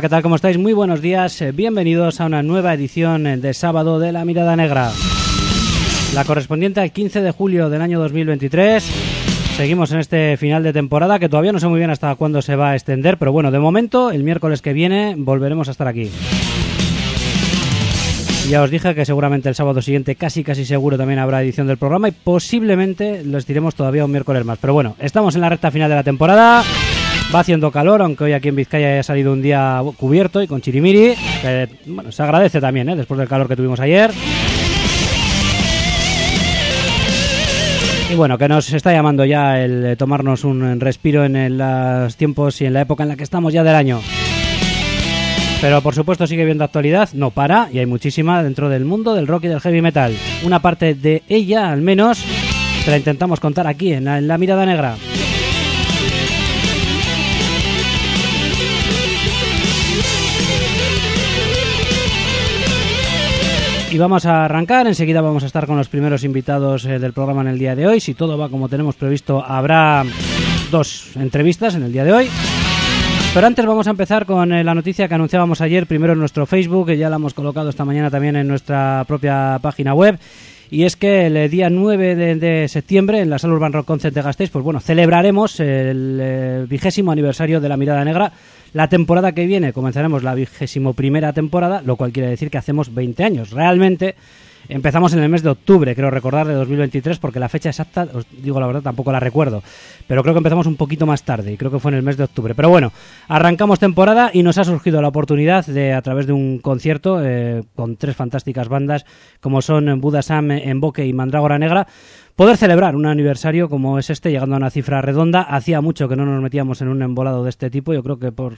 ¿qué tal? ¿Cómo estáis? Muy buenos días. Eh, bienvenidos a una nueva edición eh, de sábado de La Mirada Negra. La correspondiente al 15 de julio del año 2023. Seguimos en este final de temporada que todavía no sé muy bien hasta cuándo se va a extender, pero bueno, de momento, el miércoles que viene volveremos a estar aquí. Ya os dije que seguramente el sábado siguiente casi casi seguro también habrá edición del programa y posiblemente lo estiremos todavía un miércoles más. Pero bueno, estamos en la recta final de la temporada. Va haciendo calor, aunque hoy aquí en Vizcaya haya salido un día cubierto y con chirimiri. Bueno, se agradece también, ¿eh? después del calor que tuvimos ayer. Y bueno, que nos está llamando ya el tomarnos un respiro en los tiempos y en la época en la que estamos ya del año. Pero por supuesto sigue viendo actualidad, no para, y hay muchísima dentro del mundo del rock y del heavy metal. Una parte de ella, al menos, te la intentamos contar aquí, en en la Mirada Negra. Vamos a arrancar, enseguida vamos a estar con los primeros invitados eh, del programa en el día de hoy. Si todo va como tenemos previsto, habrá dos entrevistas en el día de hoy. Pero antes vamos a empezar con eh, la noticia que anunciábamos ayer, primero en nuestro Facebook, que ya la hemos colocado esta mañana también en nuestra propia página web. Y es que el día 9 de, de septiembre en la Sala Urban Rock Concert de Gasteiz, pues bueno, celebraremos el eh, vigésimo aniversario de La Mirada Negra. La temporada que viene comenzaremos la vigésimo primera temporada, lo cual quiere decir que hacemos 20 años. Realmente empezamos en el mes de octubre, creo recordar, de 2023, porque la fecha exacta, os digo la verdad, tampoco la recuerdo. Pero creo que empezamos un poquito más tarde, y creo que fue en el mes de octubre. Pero bueno, arrancamos temporada y nos ha surgido la oportunidad de, a través de un concierto eh, con tres fantásticas bandas, como son Buda Sam, Emboque y Mandrágora Negra, poder celebrar un aniversario como es este, llegando a una cifra redonda. Hacía mucho que no nos metíamos en un embolado de este tipo, yo creo que por,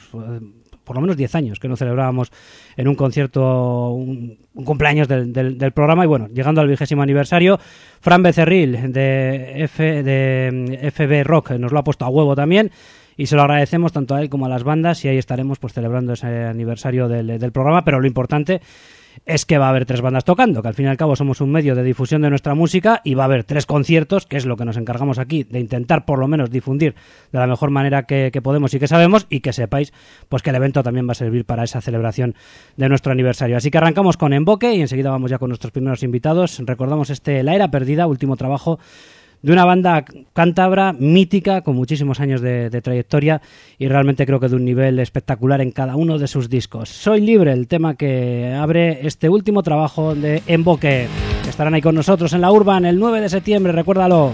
por lo menos 10 años que no celebrábamos en un concierto un, cumpleaños del, del, programa. Y bueno, llegando al vigésimo aniversario, Fran Becerril de, F, de FB Rock nos lo ha puesto a huevo también y se lo agradecemos tanto a él como a las bandas y ahí estaremos pues celebrando ese aniversario del, del programa, pero lo importante es que va a haber tres bandas tocando, que al fin y al cabo somos un medio de difusión de nuestra música y va a haber tres conciertos, que es lo que nos encargamos aquí, de intentar por lo menos difundir de la mejor manera que, podemos y que sabemos y que sepáis pues que el evento también va a servir para esa celebración de nuestro aniversario. Así que arrancamos con Emboque y enseguida vamos ya con nuestros primeros invitados. Recordamos este La Era Perdida, último trabajo de una banda cántabra mítica con muchísimos años de, trayectoria y realmente creo que de un nivel espectacular en cada uno de sus discos. Soy libre, el tema que abre este último trabajo de Emboque. Estarán ahí con nosotros en la Urban el 9 de septiembre, recuérdalo.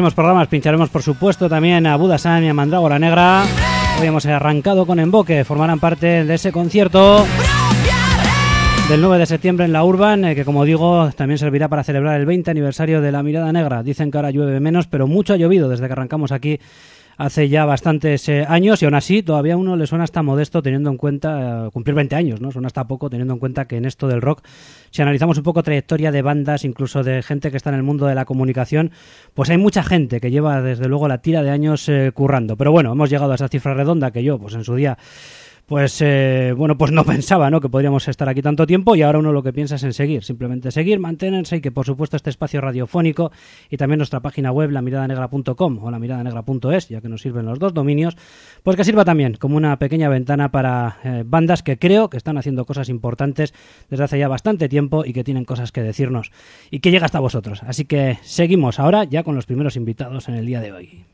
Próximos programas pincharemos, por supuesto, también a Budasan y a Mandrágora Negra. Hoy hemos arrancado con Emboque, formarán parte de ese concierto del 9 de septiembre en la Urban, eh, que como digo, también servirá para celebrar el 20 aniversario de la Mirada Negra. Dicen que ahora llueve menos, pero mucho ha llovido desde que arrancamos aquí hace ya bastantes eh, años y aún así todavía a uno le suena hasta modesto teniendo en cuenta eh, cumplir 20 años, ¿no? Suena hasta poco teniendo en cuenta que en esto del rock, si analizamos un poco trayectoria de bandas, incluso de gente que está en el mundo de la comunicación, pues hay mucha gente que lleva desde luego la tira de años eh, currando. Pero bueno, hemos llegado a esa cifra redonda que yo, pues en su día pues eh, bueno, pues no pensaba ¿no? que podríamos estar aquí tanto tiempo y ahora uno lo que piensa es en seguir, simplemente seguir, mantenerse y que por supuesto este espacio radiofónico y también nuestra página web lamiradanegra.com o lamiradanegra.es, ya que nos sirven los dos dominios, pues que sirva también como una pequeña ventana para eh, bandas que creo que están haciendo cosas importantes desde hace ya bastante tiempo y que tienen cosas que decirnos y que llega hasta vosotros. Así que seguimos ahora ya con los primeros invitados en el día de hoy.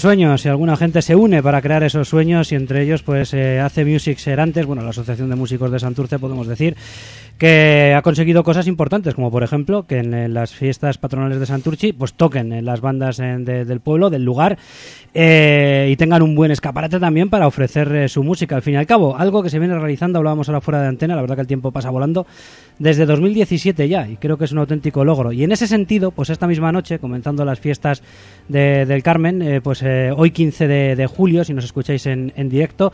Sueños y alguna gente se une para crear esos sueños y entre ellos pues eh, hace Music Serantes, bueno, la Asociación de Músicos de Santurce podemos decir que ha conseguido cosas importantes, como por ejemplo que en, las fiestas patronales de Santurchi pues toquen en las bandas del pueblo, del lugar, eh, y tengan un buen escaparate también para ofrecer eh, su música. Al fin y al cabo, algo que se viene realizando, hablábamos ahora fuera de antena, la verdad que el tiempo pasa volando, desde 2017 ya, y creo que es un auténtico logro. Y en ese sentido, pues esta misma noche, comenzando las fiestas del Carmen, eh, pues hoy 15 de, julio, si nos escucháis en, en directo,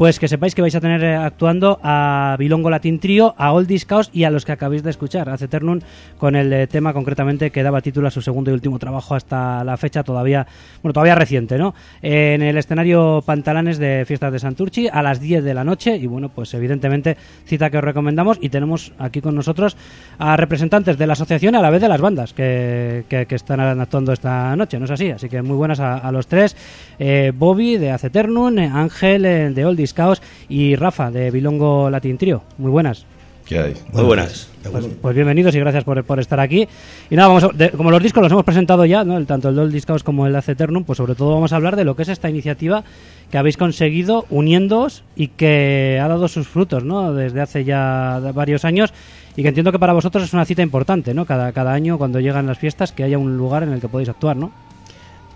pues que sepáis que vais a tener actuando a Bilongo Latin Trio, a Oldies Chaos y a los que acabáis de escuchar, a Ceternum, con el tema concretamente que daba título a su segundo y último trabajo hasta la fecha todavía, bueno, todavía reciente, ¿no? En el escenario Pantalanes de Fiestas de Santurchi a las 10 de la noche y bueno, pues evidentemente cita que os recomendamos y tenemos aquí con nosotros a representantes de la asociación a la vez de las bandas que, que, están actuando esta noche, ¿no es así? Así que muy buenas a, los tres, eh, Bobby de Aceternum, Ángel eh, de Old Caos y Rafa de Bilongo Latin Trio. Muy buenas. ¿Qué hay? Muy buenas. Pues, pues, bienvenidos y gracias por, por, estar aquí. Y nada, vamos como los discos los hemos presentado ya, ¿no? tanto el Old Discaos como el Aceternum, pues sobre todo vamos a hablar de lo que es esta iniciativa que habéis conseguido uniéndoos y que ha dado sus frutos ¿no? desde hace ya varios años y que entiendo que para vosotros es una cita importante, ¿no? Cada, cada año cuando llegan las fiestas que haya un lugar en el que podéis actuar, ¿no?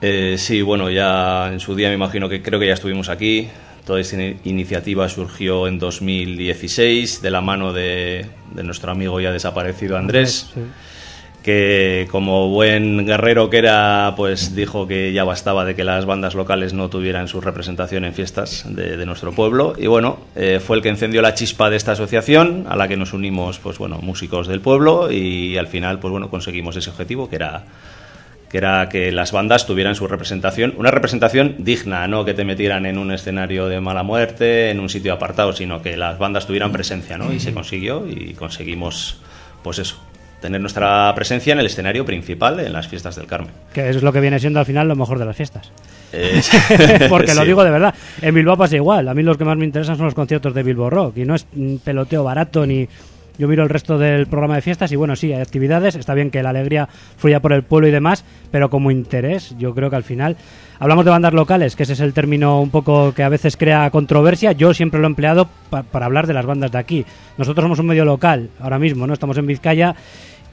Eh, sí, bueno, ya en su día me imagino que creo que ya estuvimos aquí Toda esta iniciativa surgió en 2016 de la mano de, nuestro amigo ya desaparecido Andrés, que como buen guerrero que era, pues dijo que ya bastaba de que las bandas locales no tuvieran su representación en fiestas de, nuestro pueblo. Y bueno, eh, fue el que encendió la chispa de esta asociación, a la que nos unimos, pues bueno, músicos del pueblo y al final, pues bueno, conseguimos ese objetivo que era que era que las bandas tuvieran su representación, una representación digna, no que te metieran en un escenario de mala muerte, en un sitio apartado, sino que las bandas tuvieran presencia, ¿no? Y se consiguió y conseguimos, pues eso, tener nuestra presencia en el escenario principal en las fiestas del Carmen. Que es lo que viene siendo al final lo mejor de las fiestas. Porque lo digo de verdad. En Bilbao pasa igual. A mí los que más me interesan son los conciertos de Bilbao Rock. Y no es peloteo barato ni yo miro el resto del programa de fiestas y bueno, sí, hay actividades, está bien que la alegría fluya por el pueblo y demás, pero como interés, yo creo que al final hablamos de bandas locales, que ese es el término un poco que a veces crea controversia, yo siempre lo he empleado para hablar de las bandas de aquí. Nosotros somos un medio local ahora mismo, ¿no? Estamos en Vizcaya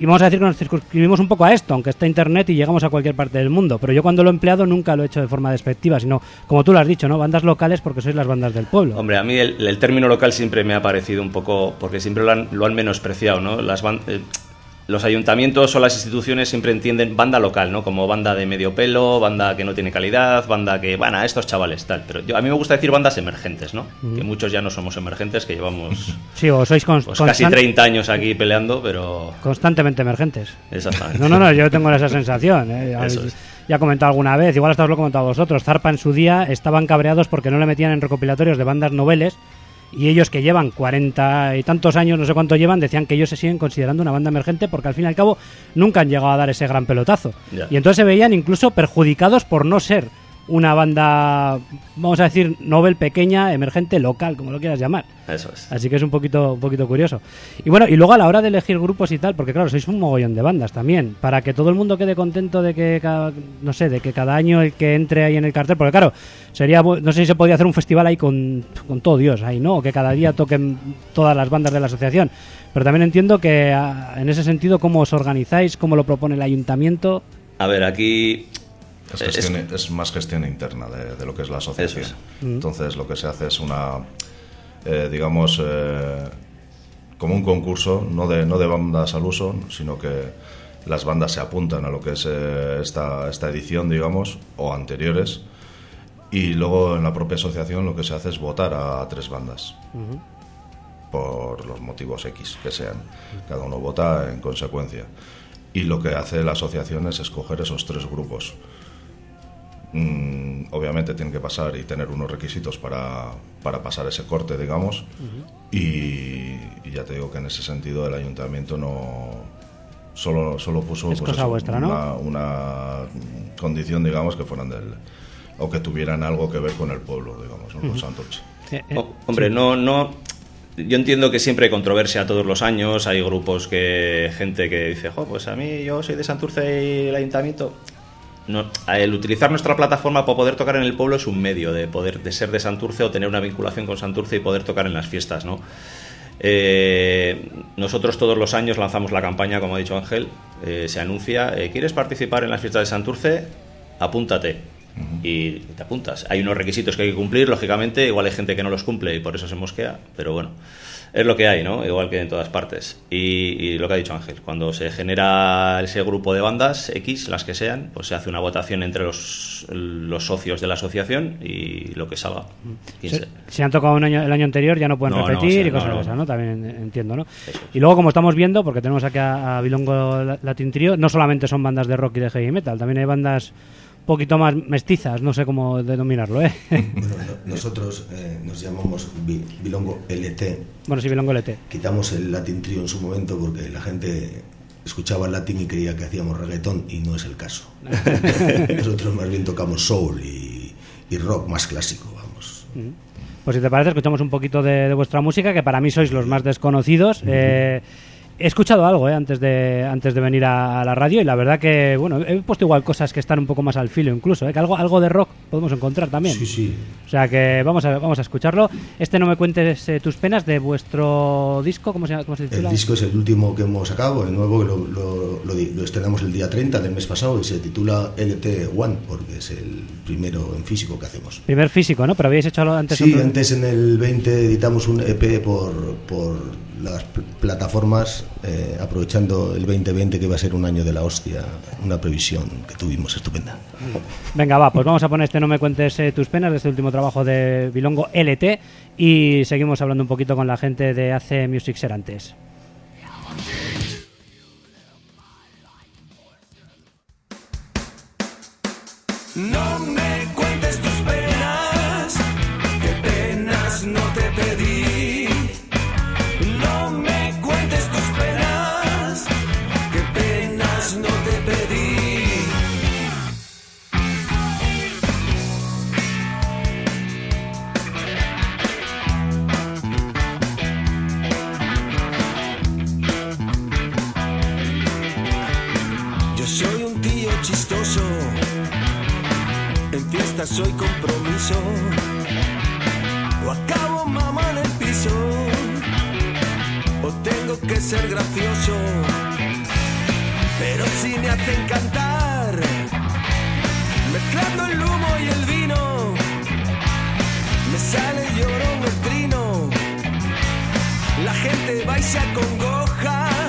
y vamos a decir que nos circunscribimos un poco a esto, aunque está Internet y llegamos a cualquier parte del mundo. Pero yo cuando lo he empleado nunca lo he hecho de forma despectiva, sino, como tú lo has dicho, ¿no? Bandas locales porque sois las bandas del pueblo. Hombre, a mí el, término local siempre me ha parecido un poco, porque siempre lo han, lo han menospreciado, ¿no? Las eh, los ayuntamientos o las instituciones siempre entienden banda local, ¿no? Como banda de medio pelo, banda que no tiene calidad, banda que, bueno, estos chavales, tal. Pero yo, a mí me gusta decir bandas emergentes, ¿no? Que muchos ya no somos emergentes, que llevamos sí, o sois pues casi 30 años aquí peleando, pero... Constantemente emergentes. Exactamente. No, no, no, yo tengo esa sensación. ¿eh? Ya he comentado alguna vez, igual hasta os lo he comentado a vosotros. Zarpa en su día estaban cabreados porque no le metían en recopilatorios de bandas noveles y ellos que llevan cuarenta y tantos años, no sé cuánto llevan, decían que ellos se siguen considerando una banda emergente porque al fin y al cabo nunca han llegado a dar ese gran pelotazo. Y entonces se veían incluso perjudicados por no ser una banda, vamos a decir, novel pequeña, emergente, local, como lo quieras llamar. Eso es. Así que es un poquito, un poquito curioso. Y bueno, y luego a la hora de elegir grupos y tal, porque claro, sois un mogollón de bandas también, para que todo el mundo quede contento de que, cada, no sé, de que cada año el que entre ahí en el cartel, porque claro, sería, no sé si se podría hacer un festival ahí con, con todo Dios ahí, ¿no? Que cada día toquen todas las bandas de la asociación. Pero también entiendo que ah, en ese sentido, ¿cómo os organizáis? ¿Cómo lo propone el ayuntamiento? A ver, aquí es, más gestión interna de, lo que es la asociación. Mm. Entonces lo que se hace es una, eh, digamos, eh, como un concurso, no de, no de bandas al uso, sino que las bandas se apuntan a lo que es eh, esta, esta edición, digamos, o anteriores. Y luego en la propia asociación lo que se hace es votar a tres bandas. Por los motivos X que sean. Cada uno vota en consecuencia. Y lo que hace la asociación es escoger esos tres grupos. Mm, obviamente tienen que pasar y tener unos requisitos para, para pasar ese corte, digamos. y, ya te digo que en ese sentido el ayuntamiento no solo, solo puso pues una, condición, digamos, que fueran del o que tuvieran algo que ver con el pueblo, digamos, con Santos eh, eh, hombre, no, no. Yo entiendo que siempre hay controversia todos los años. Hay grupos que gente que dice, pues a mí yo soy de Santurce y el ayuntamiento el utilizar nuestra plataforma para poder tocar en el pueblo es un medio de poder de ser de Santurce o tener una vinculación con Santurce y poder tocar en las fiestas, ¿no? Eh, nosotros todos los años lanzamos la campaña, como ha dicho Ángel, eh, se anuncia, eh, ¿quieres participar en las fiestas de Santurce? Apúntate. Y te apuntas. Hay unos requisitos que hay que cumplir, lógicamente, igual hay gente que no los cumple y por eso se mosquea, pero bueno es lo que hay, ¿no? Igual que en todas partes. Y, lo que ha dicho Ángel, cuando se genera ese grupo de bandas X, las que sean, pues se hace una votación entre los, los socios de la asociación y lo que salga. Si, han tocado un año, el año anterior ya no pueden repetir y cosas así, ¿no? También entiendo, ¿no? Y luego, como estamos viendo, porque tenemos aquí a, a Bilongo Latin Trio, no solamente son bandas de rock y de heavy metal, también hay bandas poquito más mestizas, no sé cómo denominarlo, ¿eh? Bueno, nosotros eh, nos llamamos Bilongo LT. Bueno, sí, Bilongo LT. Quitamos el Latin Trio en su momento porque la gente escuchaba el latín y creía que hacíamos reggaetón y no es el caso. nosotros más bien tocamos soul y, rock más clásico, vamos. Pues si te parece, escuchamos un poquito de, vuestra música, que para mí sois los más desconocidos. eh, he escuchado algo eh, antes de antes de venir a, la radio y la verdad que bueno he puesto igual cosas que están un poco más al filo incluso eh, que algo algo de rock podemos encontrar también. Sí sí. O sea que vamos a vamos a escucharlo. Este no me cuentes eh, tus penas de vuestro disco cómo se, cómo se titula el disco es el último que hemos sacado el nuevo lo, lo, lo, estrenamos el día 30 del mes pasado y se titula LT One porque es el primero en físico que hacemos. Primer físico no pero habéis hecho antes sí antes en el 20 editamos un EP por por las plataformas, eh, aprovechando el 2020 que va a ser un año de la hostia, una previsión que tuvimos estupenda. Venga, va, pues vamos a poner este No me cuentes eh, tus penas de este último trabajo de Bilongo LT y seguimos hablando un poquito con la gente de AC Music Serantes. No soy compromiso. O acabo mamá el piso. O tengo que ser gracioso. Pero si me hacen cantar, mezclando el humo y el vino, me sale llorón el trino. La gente va y se acongoja.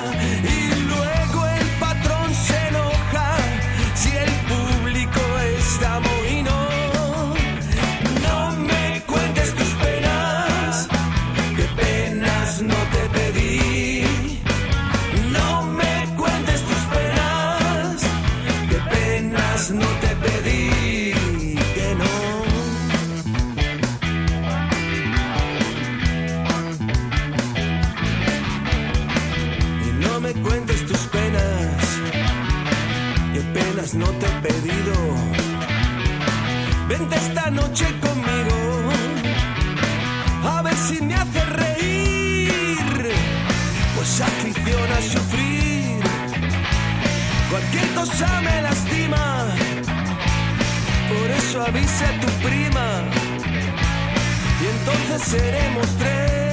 No te he pedido. Vente esta noche conmigo, a ver si me hace reír. Pues afición a sufrir, cualquier cosa me lastima. Por eso avise a tu prima, y entonces seremos tres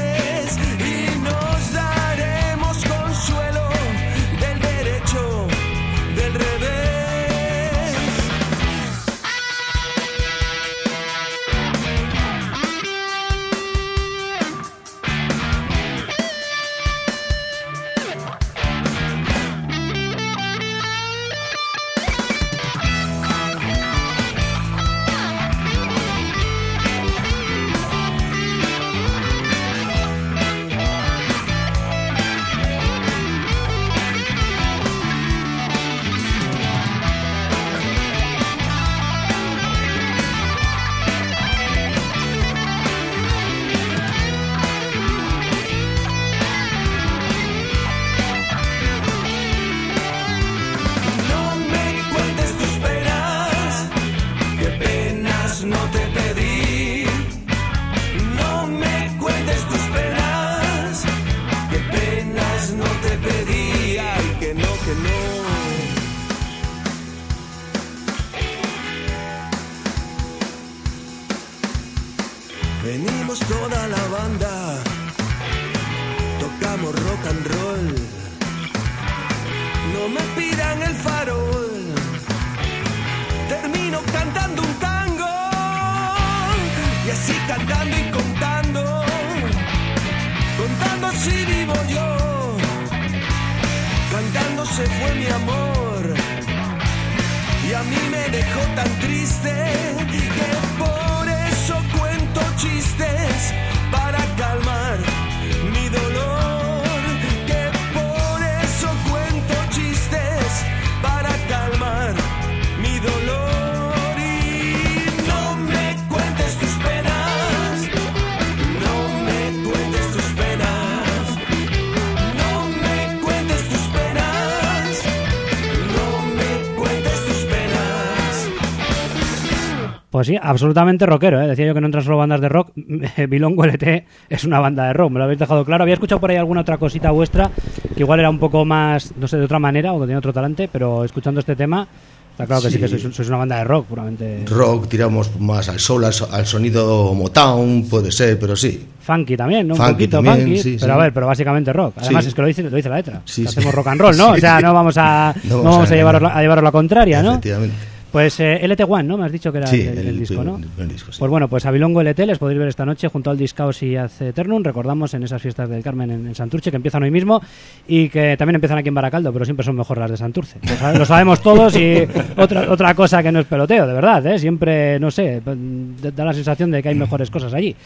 Pues sí, absolutamente rockero, ¿eh? Decía yo que no entran solo bandas de rock. Bilongo LT es una banda de rock, me lo habéis dejado claro. Había escuchado por ahí alguna otra cosita vuestra que igual era un poco más, no sé, de otra manera o que tenía otro talante, pero escuchando este tema, está claro que sí, Sí. que sois, sois una banda de rock, puramente Rock, tiramos más al sol, al, so- al sonido Motown, puede ser, pero sí. funky también, ¿no? Un Funky poquito también, funky, sí, pero sí. a ver, pero básicamente rock. Además es que lo dice, lo dice la letra. Que hacemos rock and roll, ¿no? O sea, no vamos a, no No vamos vamos a, a llevarlo, engañar. a llevarlo a la contraria, ¿no? Efectivamente. Pues eh, LT1, ¿no? Me has dicho que era Sí, el, el el disco, ¿no? el disco, sí. Pues bueno, pues a Bilongo LT les podéis ver esta noche junto al Discaos y Ad Eternum. Recordamos en esas fiestas del Carmen en, en Santurce que empiezan hoy mismo y que también empiezan aquí en Baracaldo, pero siempre son mejor las de Santurce. Lo, sabe- lo sabemos todos y otra, otra cosa que no es peloteo, de verdad, ¿eh? Siempre, no sé, da la sensación de que hay mejores cosas allí.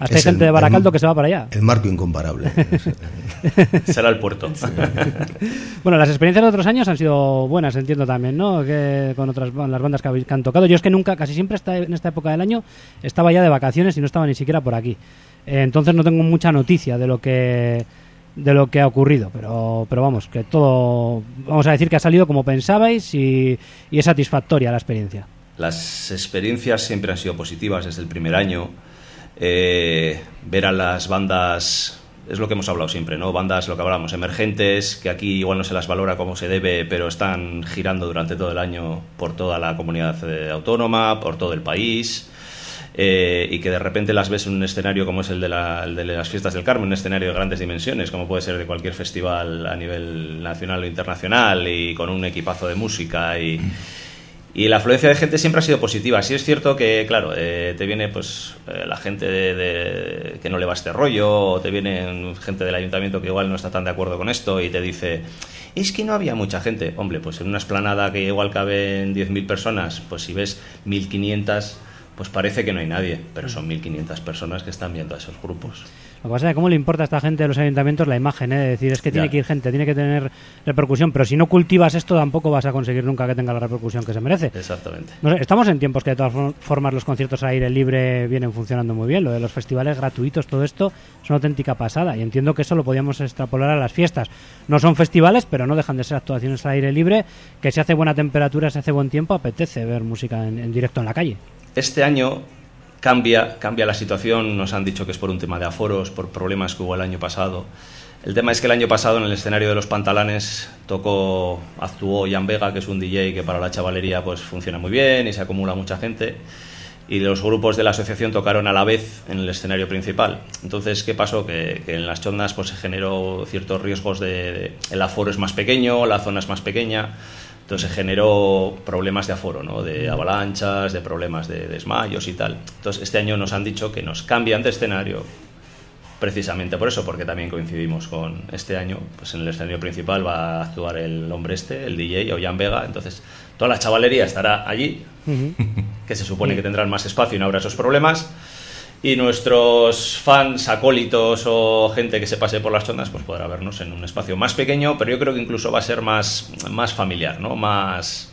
Hasta hay gente el- de Baracaldo el- que se va para allá. El marco incomparable. Será el puerto. Bueno, las experiencias de otros años han sido buenas, entiendo también, ¿no? Que con otras las bandas que, habéis- que han tocado. Yo es que nunca, casi siempre esta- en esta época del año estaba ya de vacaciones y no estaba ni siquiera por aquí. Eh, entonces no tengo mucha noticia de lo que de lo que ha ocurrido, pero pero vamos, que todo vamos a decir que ha salido como pensabais y, y es satisfactoria la experiencia. Las experiencias siempre han sido positivas desde el primer año. Eh, ver a las bandas, es lo que hemos hablado siempre, ¿no? Bandas, lo que hablamos, emergentes, que aquí igual no se las valora como se debe, pero están girando durante todo el año por toda la comunidad eh, autónoma, por todo el país. eh, y que de repente las ves en un escenario como es el de, la- el de las fiestas del Carmen, un escenario de grandes dimensiones, como puede ser de cualquier festival a nivel nacional o internacional, y con un equipazo de música y, y la afluencia de gente siempre ha sido positiva. Sí es cierto que, claro, eh, te viene pues eh, la gente de, que no le va este rollo, o te viene gente del ayuntamiento que igual no está tan de acuerdo con esto y te dice, es que no había mucha gente. Hombre, pues en una esplanada que igual caben 10.000 personas, pues si ves 1.500, pues parece que no hay nadie, pero son 1.500 personas que están viendo a esos grupos. Lo que pasa es que cómo le importa a esta gente de los ayuntamientos la imagen, ¿eh? De decir, es que tiene Ya. que ir gente, tiene que tener repercusión, pero si no cultivas esto tampoco vas a conseguir nunca que tenga la repercusión que se merece. Exactamente. No sé, estamos en tiempos que de todas for- formas los conciertos al aire libre vienen funcionando muy bien. Lo de los festivales gratuitos, todo esto es una auténtica pasada. Y entiendo que eso lo podíamos extrapolar a las fiestas. No son festivales, pero no dejan de ser actuaciones al aire libre. Que si hace buena temperatura, se hace buen tiempo, apetece ver música en, en directo en la calle. Este año cambia, cambia la situación, nos han dicho que es por un tema de aforos, por problemas que hubo el año pasado. El tema es que el año pasado en el escenario de los pantalanes tocó, actuó Jan Vega, que es un DJ que para la chavalería pues funciona muy bien y se acumula mucha gente. Y los grupos de la asociación tocaron a la vez en el escenario principal. Entonces, ¿qué pasó? Que, en las chondas pues, se generó ciertos riesgos de- El aforo es más pequeño, la zona es más pequeña. Entonces se generó problemas de aforo, ¿no? de avalanchas, de problemas de desmayos y tal. Entonces este año nos han dicho que nos cambian de escenario precisamente por eso, porque también coincidimos con este año, pues en el escenario principal va a actuar el hombre este, el DJ, Ollán Vega, entonces toda la chavalería estará allí, que se supone que tendrán más espacio y no habrá esos problemas. Y nuestros fans, acólitos o gente que se pase por las chondas, pues podrá vernos en un espacio más pequeño, pero yo creo que incluso va a ser más, más familiar, ¿no? Más...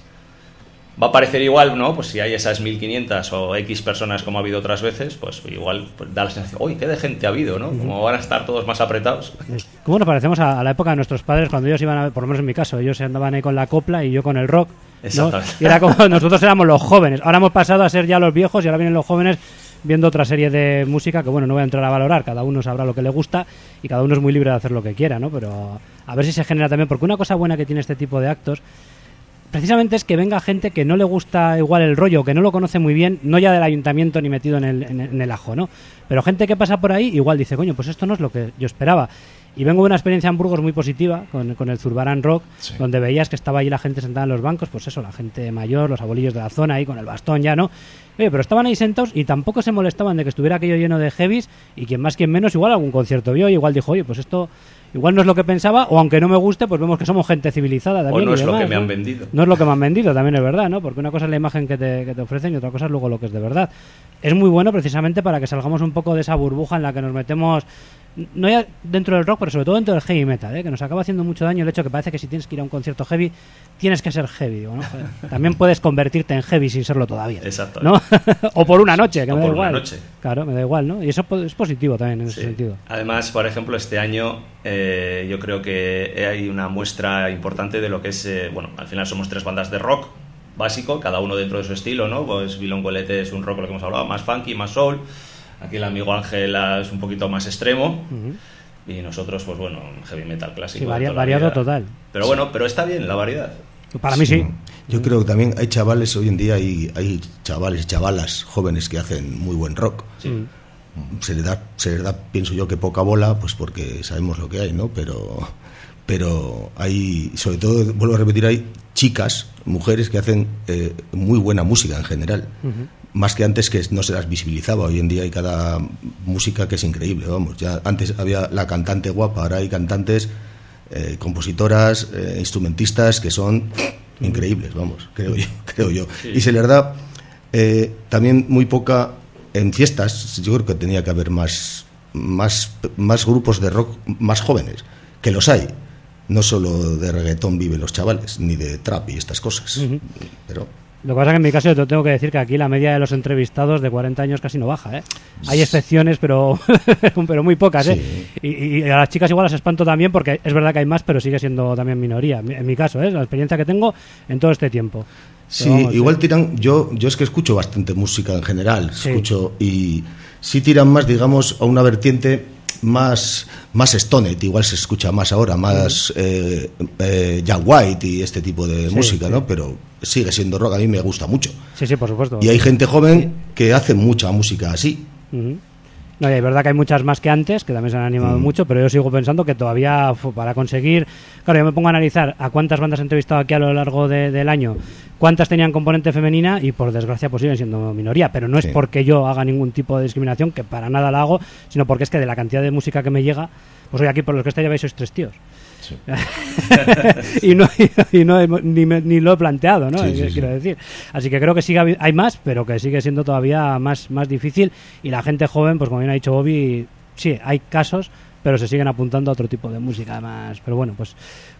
Va a parecer igual, ¿no? Pues si hay esas 1500 o X personas como ha habido otras veces, pues igual pues da la sensación, uy, qué de gente ha habido, ¿no? Como van a estar todos más apretados. ¿Cómo nos parecemos a, la época de nuestros padres cuando ellos iban a, por lo menos en mi caso, ellos andaban ahí con la copla y yo con el rock? ¿no? Exactamente. Y era como nosotros éramos los jóvenes. Ahora hemos pasado a ser ya los viejos y ahora vienen los jóvenes viendo otra serie de música que, bueno, no voy a entrar a valorar. Cada uno sabrá lo que le gusta y cada uno es muy libre de hacer lo que quiera, ¿no? Pero a ver si se genera también. Porque una cosa buena que tiene este tipo de actos precisamente es que venga gente que no le gusta igual el rollo, que no lo conoce muy bien, no ya del ayuntamiento ni metido en el, en el- ajo, ¿no? Pero gente que pasa por ahí igual dice, coño, pues esto no es lo que yo esperaba. Y vengo de una experiencia en Burgos muy positiva con, con el Zurbarán Rock, Sí. donde veías que estaba ahí la gente sentada en los bancos, pues eso, la gente mayor, los abuelillos de la zona ahí con el bastón ya, ¿no? Oye, pero estaban ahí sentados y tampoco se molestaban de que estuviera aquello lleno de heavies y quien más, quien menos, igual algún concierto vio y igual dijo, oye, pues esto igual no es lo que pensaba, o aunque no me guste, pues vemos que somos gente civilizada también. no y es lo que me ¿no? han vendido. No es lo que me han vendido, también es verdad, ¿no? Porque una cosa es la imagen que te, que te ofrecen y otra cosa es luego lo que es de verdad. Es muy bueno precisamente para que salgamos un poco de esa burbuja en la que nos metemos, no ya dentro del rock, pero sobre todo dentro del heavy metal, ¿eh? que nos acaba haciendo mucho daño el hecho que parece que si tienes que ir a un concierto heavy, tienes que ser heavy. Digo, ¿no? También puedes convertirte en heavy sin serlo todavía. Exacto. ¿no? o por una noche, que O me da por una igual. noche. Claro, me da igual, ¿no? Y eso es positivo también en ese sentido. Además, por ejemplo, este año eh, yo creo que hay una muestra importante de lo que es, eh, bueno, al final somos tres bandas de rock básico, cada uno dentro de su estilo, ¿no? Pues Bilongolete es un rock, lo que hemos hablado, más funky, más soul. Aquí el amigo Ángela es un poquito más extremo. Y nosotros, pues bueno, heavy metal clásico. Sí, varia- variado total. Pero bueno, pero está bien la variedad. Para mí sí. Yo creo que también hay chavales, hoy en día hay, hay chavales, chavalas jóvenes que hacen muy buen rock. Se les da, se les da, pienso yo, que poca bola, pues porque sabemos lo que hay, ¿no? Pero, pero hay, sobre todo, vuelvo a repetir, hay chicas, mujeres que hacen eh, muy buena música en general. Más que antes que no se las visibilizaba, hoy en día hay cada música que es increíble, vamos. Ya antes había la cantante guapa, ahora hay cantantes, eh, compositoras, eh, instrumentistas que son increíbles, vamos, creo yo, creo yo. Y se les da eh, también muy poca en fiestas. Yo creo que tenía que haber más, más, más grupos de rock más jóvenes, que los hay. No solo de reggaetón viven los chavales, ni de trap y estas cosas. Pero Lo que pasa es que en mi caso yo te tengo que decir que aquí la media de los entrevistados de 40 años casi no baja, ¿eh? Hay excepciones, pero pero muy pocas, ¿eh? Y, y a las chicas igual las espanto también porque es verdad que hay más, pero sigue siendo también minoría. En mi caso, ¿eh? La experiencia que tengo en todo este tiempo. Sí, vamos, igual ¿eh? tiran. Yo, yo es que escucho bastante música en general. Sí. Escucho y sí tiran más, digamos, a una vertiente más, más Stonet. Igual se escucha más ahora, más eh, eh, Jack White y este tipo de Sí, música, sí. ¿no? Pero sigue siendo rock. A mí me gusta mucho. Sí, sí, por supuesto. Y hay gente joven que hace mucha música así. No, y es verdad que hay muchas más que antes, que también se han animado mucho, pero yo sigo pensando que todavía para conseguir... Claro, yo me pongo a analizar a cuántas bandas he entrevistado aquí a lo largo de- del año, cuántas tenían componente femenina y por desgracia pues siguen siendo minoría, pero no es porque yo haga ningún tipo de discriminación, que para nada la hago, sino porque es que de la cantidad de música que me llega, pues hoy aquí por los que estáis ya veis sois tres tíos. Y no, y no ni, ni lo he planteado, ¿no? Sí, sí, Quiero sí. decir. Así que creo que sigue hay más, pero que sigue siendo todavía más, más difícil. Y la gente joven, pues como bien ha dicho Bobby, sí, hay casos, pero se siguen apuntando a otro tipo de música más. Pero bueno, pues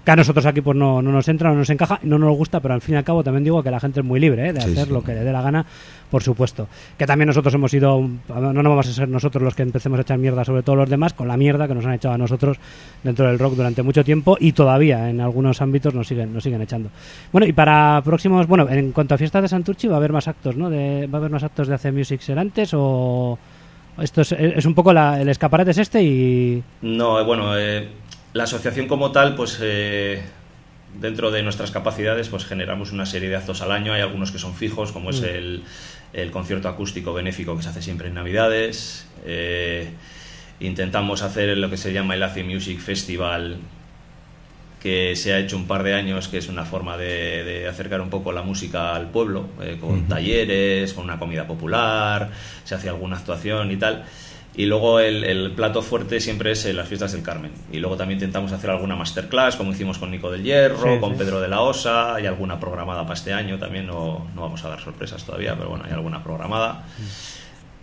que a nosotros aquí pues no, no nos entra, no nos encaja, no nos gusta, pero al fin y al cabo también digo que la gente es muy libre ¿eh? de Sí, hacer sí. lo que le dé la gana, por supuesto. Que también nosotros hemos ido, no nos vamos a ser nosotros los que empecemos a echar mierda sobre todos los demás, con la mierda que nos han echado a nosotros dentro del rock durante mucho tiempo y todavía en algunos ámbitos nos siguen, nos siguen echando. Bueno, y para próximos, bueno, en cuanto a fiestas de Santurchi va a haber más actos, ¿no? De, ¿Va a haber más actos de AC Music Ser antes o...? Esto es, es un poco la- el escaparate es este y... No, eh, bueno, eh, la asociación como tal, pues eh, dentro de nuestras capacidades, pues generamos una serie de actos al año. Hay algunos que son fijos, como es el, el concierto acústico benéfico que se hace siempre en Navidades. Eh, intentamos hacer lo que se llama el ACE Music Festival, que se ha hecho un par de años, que es una forma de, de acercar un poco la música al pueblo, eh, con talleres, con una comida popular, se hace alguna actuación y tal. Y luego el, el plato fuerte siempre es eh, las fiestas del Carmen. Y luego también intentamos hacer alguna masterclass, como hicimos con Nico del Hierro, Sí, con sí. Pedro de la Osa, hay alguna programada para este año también, no, no vamos a dar sorpresas todavía, pero bueno, hay alguna programada.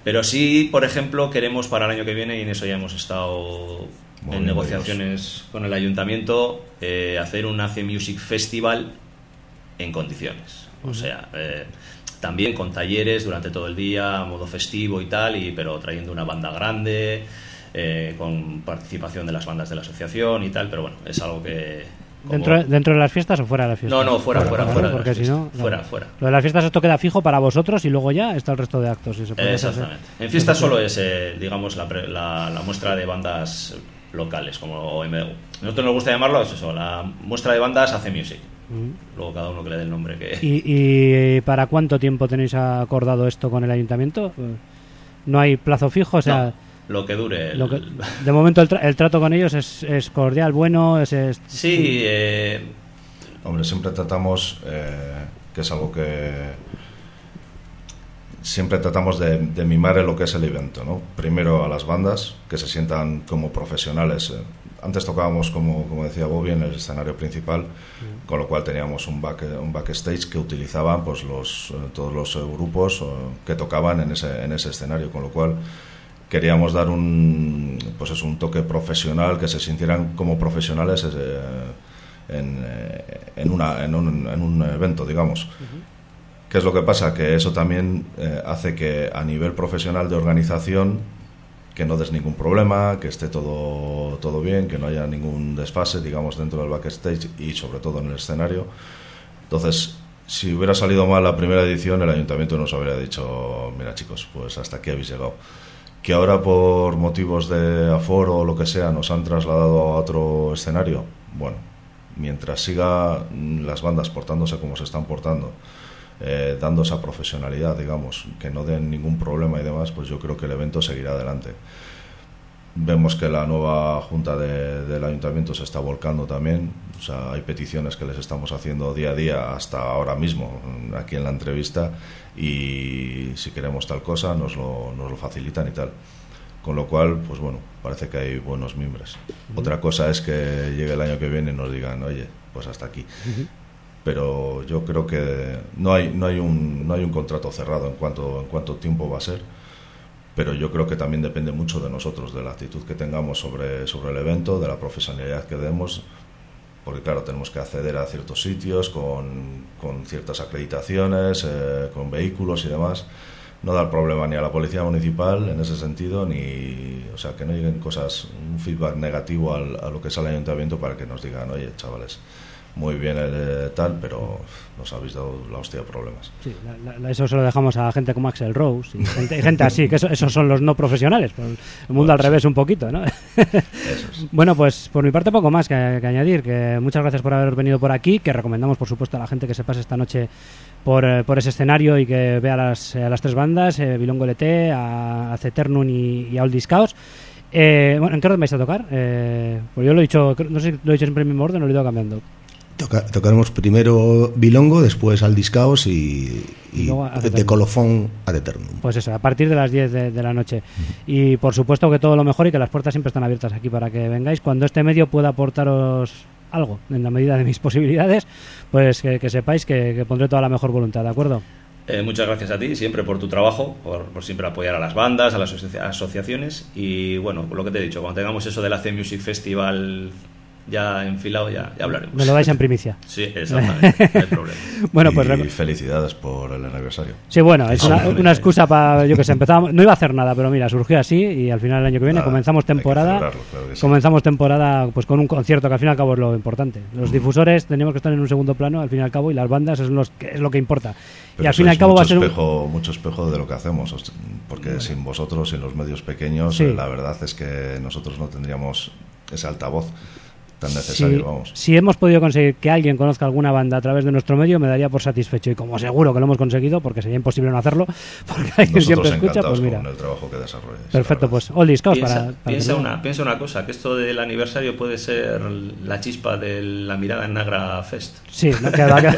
Pero sí, por ejemplo, queremos para el año que viene, y en eso ya hemos estado en negociaciones con el ayuntamiento, eh, hacer un ACE Music Festival en condiciones. O sea, eh, también con talleres durante todo el día, a modo festivo y tal, y, pero trayendo una banda grande, eh, con participación de las bandas de la asociación y tal, pero bueno, es algo que... como- ¿Dentro, ¿Dentro de las fiestas o fuera de las fiestas? No, no, fuera, fuera, Claro, fuera. de Porque las si no... fiestas. Fuera, fuera. Lo de las fiestas esto queda fijo para vosotros y luego ya está el resto de actos. si se puede hacer. Exactamente. En fiestas solo es, eh, digamos, la, pre- la- la muestra de bandas locales, como. Nosotros nos gusta llamarlo es eso, la muestra de bandas hace music. Luego cada uno que le dé el nombre que... ¿Y, ¿Y para cuánto tiempo tenéis acordado esto con el ayuntamiento? Eh, ¿No hay plazo fijo? O sea, Lo que dure. el- Lo que- de momento el, tra- el trato con ellos es, es cordial, bueno, es, es- Sí, eh, Hombre, siempre tratamos, eh, que es algo que siempre tratamos de, de mimar en lo que es el evento, ¿no? Primero a las bandas, que se sientan como profesionales. eh. Antes tocábamos, como, como decía Bobby, en el escenario principal, con lo cual teníamos un, back, un backstage que utilizaban pues, los, eh, todos los eh, grupos que tocaban en ese, en ese escenario, con lo cual queríamos dar un, pues es un toque profesional, que se sintieran como profesionales en, en, una, en, un, en un evento, digamos. ¿Qué es lo que pasa? Que eso también eh, hace que a nivel profesional de organización que no des ningún problema, que esté todo, todo bien, que no haya ningún desfase, digamos, dentro del backstage y sobre todo en el escenario. Entonces, si hubiera salido mal la primera edición, el ayuntamiento nos habría dicho, mira chicos, pues hasta aquí habéis llegado. Que ahora por motivos de aforo o lo que sea nos han trasladado a otro escenario, bueno, mientras siga las bandas portándose como se están portando, eh, dando esa profesionalidad, digamos, que no den ningún problema y demás, pues yo creo que el evento seguirá adelante. Vemos que la nueva junta de- del ayuntamiento se está volcando también, o sea, hay peticiones que les estamos haciendo día a día hasta ahora mismo, aquí en la entrevista, y si queremos tal cosa nos lo, nos lo facilitan y tal. Con lo cual, pues bueno, parece que hay buenos mimbres. Otra cosa es que llegue el año que viene y nos digan, oye, pues hasta aquí pero yo creo que no hay no hay un no hay un contrato cerrado en cuanto en cuánto tiempo va a ser pero yo creo que también depende mucho de nosotros de la actitud que tengamos sobre sobre el evento de la profesionalidad que demos porque claro tenemos que acceder a ciertos sitios con, con ciertas acreditaciones eh, con vehículos y demás. No dar problema ni a la policía municipal en ese sentido ni o sea que no lleguen cosas un feedback negativo al- a lo que es el ayuntamiento para que nos digan oye chavales muy bien el eh, tal, pero nos habéis dado la hostia de problemas. sí, la- la- la- eso se lo dejamos a gente como Axel Rose y gente, así, que eso- esos son los no profesionales. pues, el mundo Bueno, al sí. revés un poquito, ¿no? Bueno, pues por mi parte poco más que, que añadir. Que muchas gracias por haber venido por aquí. Que recomendamos, por supuesto, a la gente que se pase esta noche por, eh, por ese escenario y que vea las, eh, a las tres bandas, eh, Bilongo LT, a, a Ceternum y, y a Oldies Chaos. Eh, bueno, ¿En qué orden vais a tocar? Eh, pues yo lo he dicho, no sé si lo he dicho siempre en el mismo orden o lo he ido cambiando. Toca- tocaremos primero Bilongo, después al Discaos y, y Y luego a de colofón ad eternum. Pues eso, a partir de las 10 de, de la noche. Y por supuesto que todo lo mejor y que las puertas siempre están abiertas aquí para que vengáis. Cuando este medio pueda aportaros algo, en la medida de mis posibilidades, pues que, que sepáis que, que pondré toda la mejor voluntad, ¿de acuerdo? Eh, muchas gracias a ti siempre por tu trabajo, por, por siempre apoyar a las bandas, a las asocia- asociaciones y bueno, lo que te he dicho, cuando tengamos eso del AC Music Festival ya enfilado ya, ya hablaremos. Me lo dais en primicia. Sí, exactamente, no hay problema. Bueno, y pues re- felicidades por el aniversario. sí, bueno, es una, una excusa para, yo que sé, empezábamos, no iba a hacer nada, pero mira, surgió así y al final del año que viene Nada, comenzamos hay que temporada. claro que sí. Comenzamos temporada pues con un concierto que al fin y al cabo es lo importante. Los difusores tenemos que estar en un segundo plano al fin y al cabo y las bandas es, los que, es lo que importa. Pero y al fin y sois al cabo va a ser un- espejo, mucho espejo de lo que hacemos, os- porque sin vosotros, sin los medios pequeños, Sí. eh, la verdad es que nosotros no tendríamos ese altavoz tan necesario, si, vamos. si hemos podido conseguir que alguien conozca alguna banda a través de nuestro medio, me daría por satisfecho. Y como seguro que lo hemos conseguido, porque sería imposible no hacerlo, porque alguien Nosotros siempre escucha, pues mira. con el trabajo que Perfecto, pues Oldies Chaos Piensa, para, para piensa una, piensa una cosa, que esto del aniversario puede ser la chispa de la mirada en Nagra Fest. Sí, no, que va, que-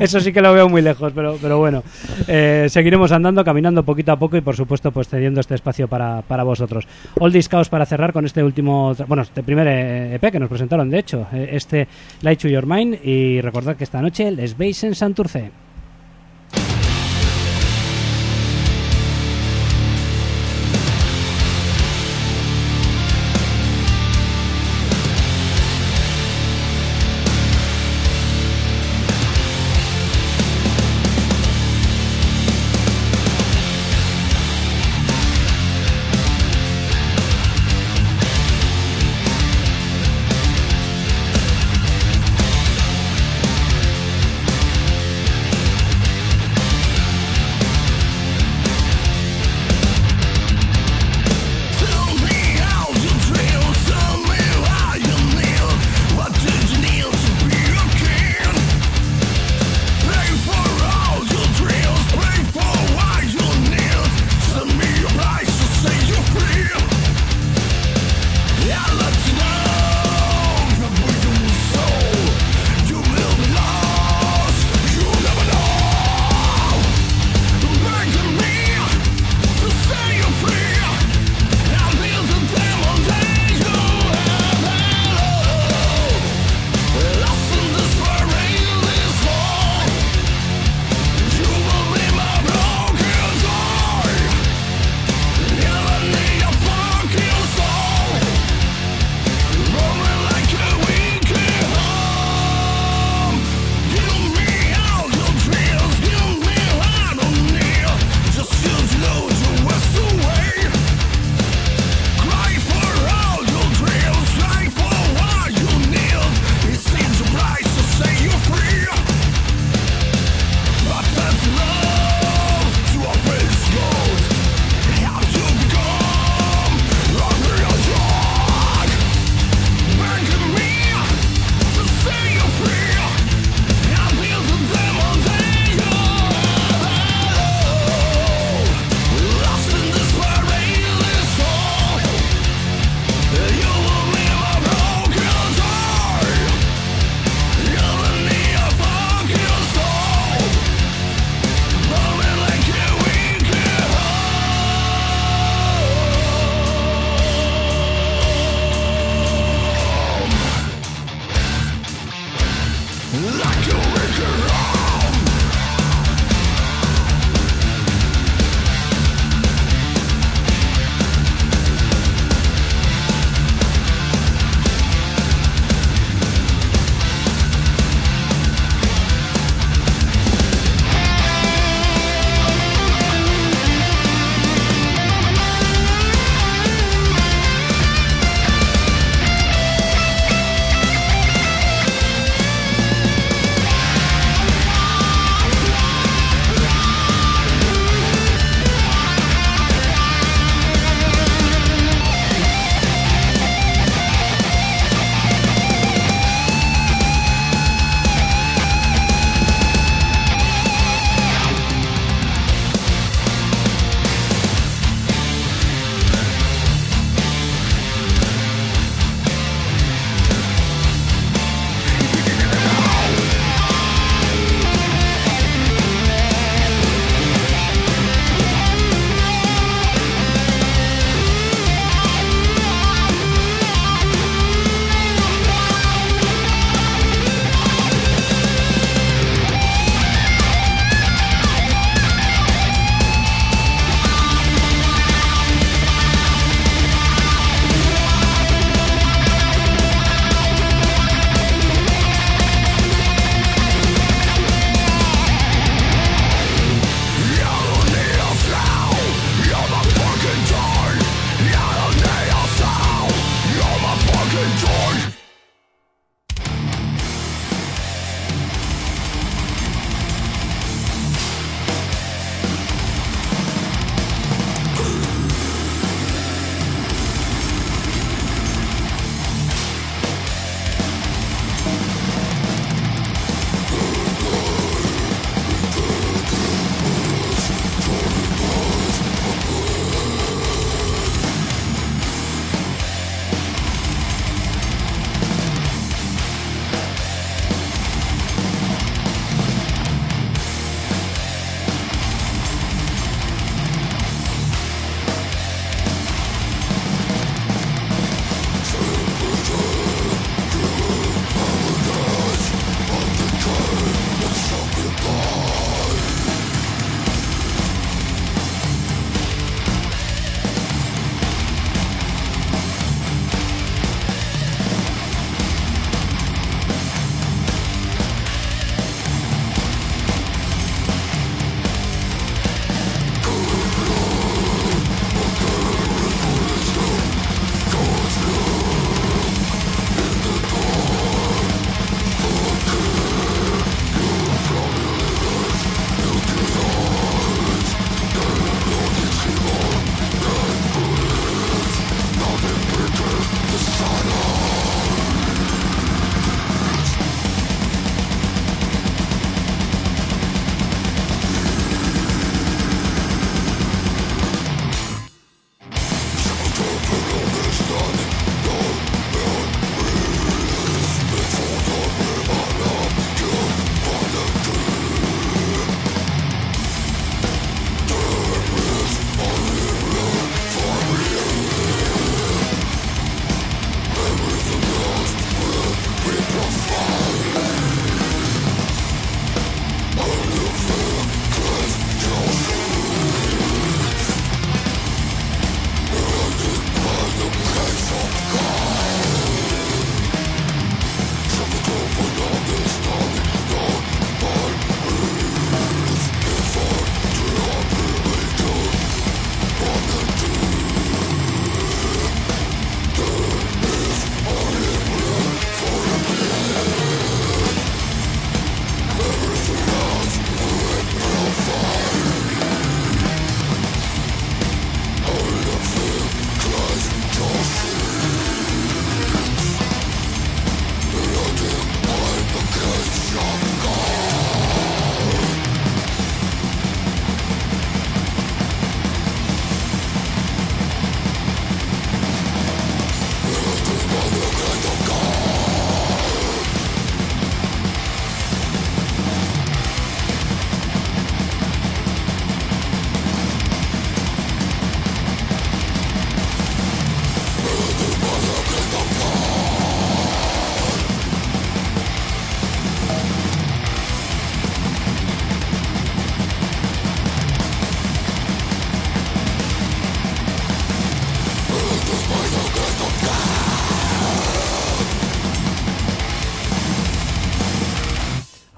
eso sí que lo veo muy lejos, pero, pero bueno, eh, seguiremos andando, caminando poquito a poco y por supuesto pues cediendo este espacio para, para vosotros. Oldies Chaos para cerrar con este último, bueno, este primer eh, Que nos presentaron de hecho, eh, este Light to Your Mind y recordad que esta noche les veis en Santurce.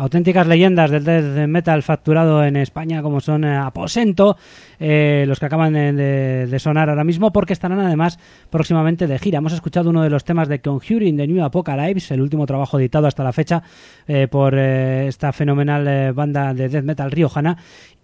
Auténticas leyendas del death metal facturado en España como son eh, Aposento, eh, los que acaban de, sonar ahora mismo porque estarán además próximamente de gira. Hemos escuchado uno de los temas de Conjuring de New Apocalypse, el último trabajo editado hasta la fecha por esta fenomenal banda de death metal riojana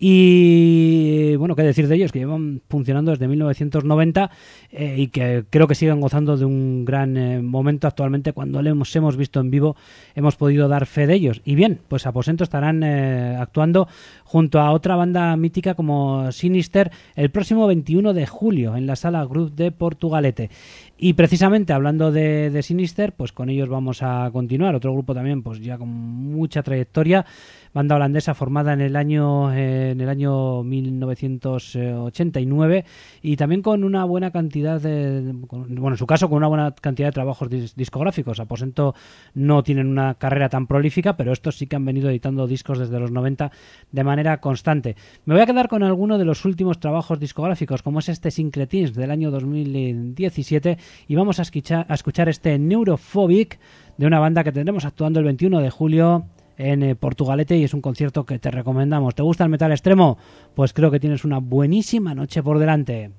y bueno, qué decir de ellos, que llevan funcionando desde 1990 eh, y que creo que siguen gozando de un gran eh, momento actualmente. Cuando hemos, hemos visto en vivo, hemos podido dar fe de ellos. Y bien, pues Aposento estarán eh, actuando junto a otra banda mítica como Sinister el próximo 21 de julio en la sala Group de Portugalete. Y precisamente hablando de, de Sinister, pues con ellos vamos a continuar. Otro grupo también, pues ya con mucha trayectoria banda holandesa formada en el año en el año 1989 y también con una buena cantidad de bueno en su caso con una buena cantidad de trabajos discográficos. Aposento no tienen una carrera tan prolífica pero estos sí que han venido editando discos desde los 90 de manera constante. Me voy a quedar con alguno de los últimos trabajos discográficos como es este Syncretins del año 2017 y vamos a escuchar, a escuchar este Neurophobic de una banda que tendremos actuando el 21 de julio en eh, Portugalete y es un concierto que te recomendamos. ¿Te gusta el metal extremo? Pues creo que tienes una buenísima noche por delante.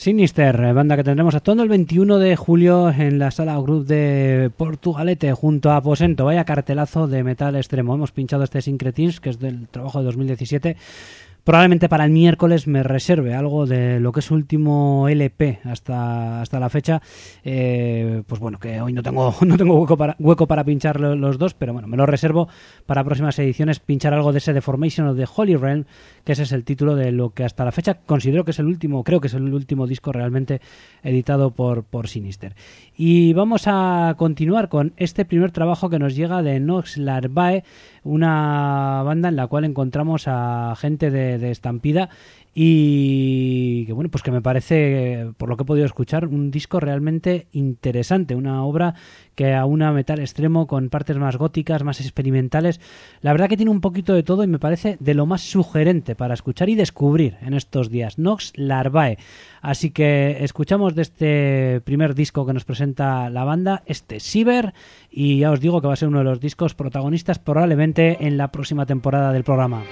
Sinister, eh, banda que tendremos actuando el 21 de julio en la sala Group de Portugalete junto a Aposento. Vaya cartelazo de metal extremo. Hemos pinchado este Syncretins, que es del trabajo de 2017 Probablemente para el miércoles me reserve algo de lo que es último LP hasta, hasta la fecha. Eh, pues bueno, que hoy no tengo, no tengo hueco para, hueco para pinchar los dos, pero bueno, me lo reservo para próximas ediciones pinchar algo de ese Deformation of the Holy Realm, que ese es el título de lo que hasta la fecha considero que es el último, creo que es el último disco realmente editado por, por Sinister. Y vamos a continuar con este primer trabajo que nos llega de Nox Larvae, una banda en la cual encontramos a gente de, Estampida y que bueno pues que me parece por lo que he podido escuchar un disco realmente interesante una obra que aúna metal extremo con partes más góticas más experimentales la verdad que tiene un poquito de todo y me parece de lo más sugerente para escuchar y descubrir en estos días Nox Larvae así que escuchamos de este primer disco que nos presenta la banda este Ciber y ya os digo que va a ser uno de los discos protagonistas probablemente en la próxima temporada del programa.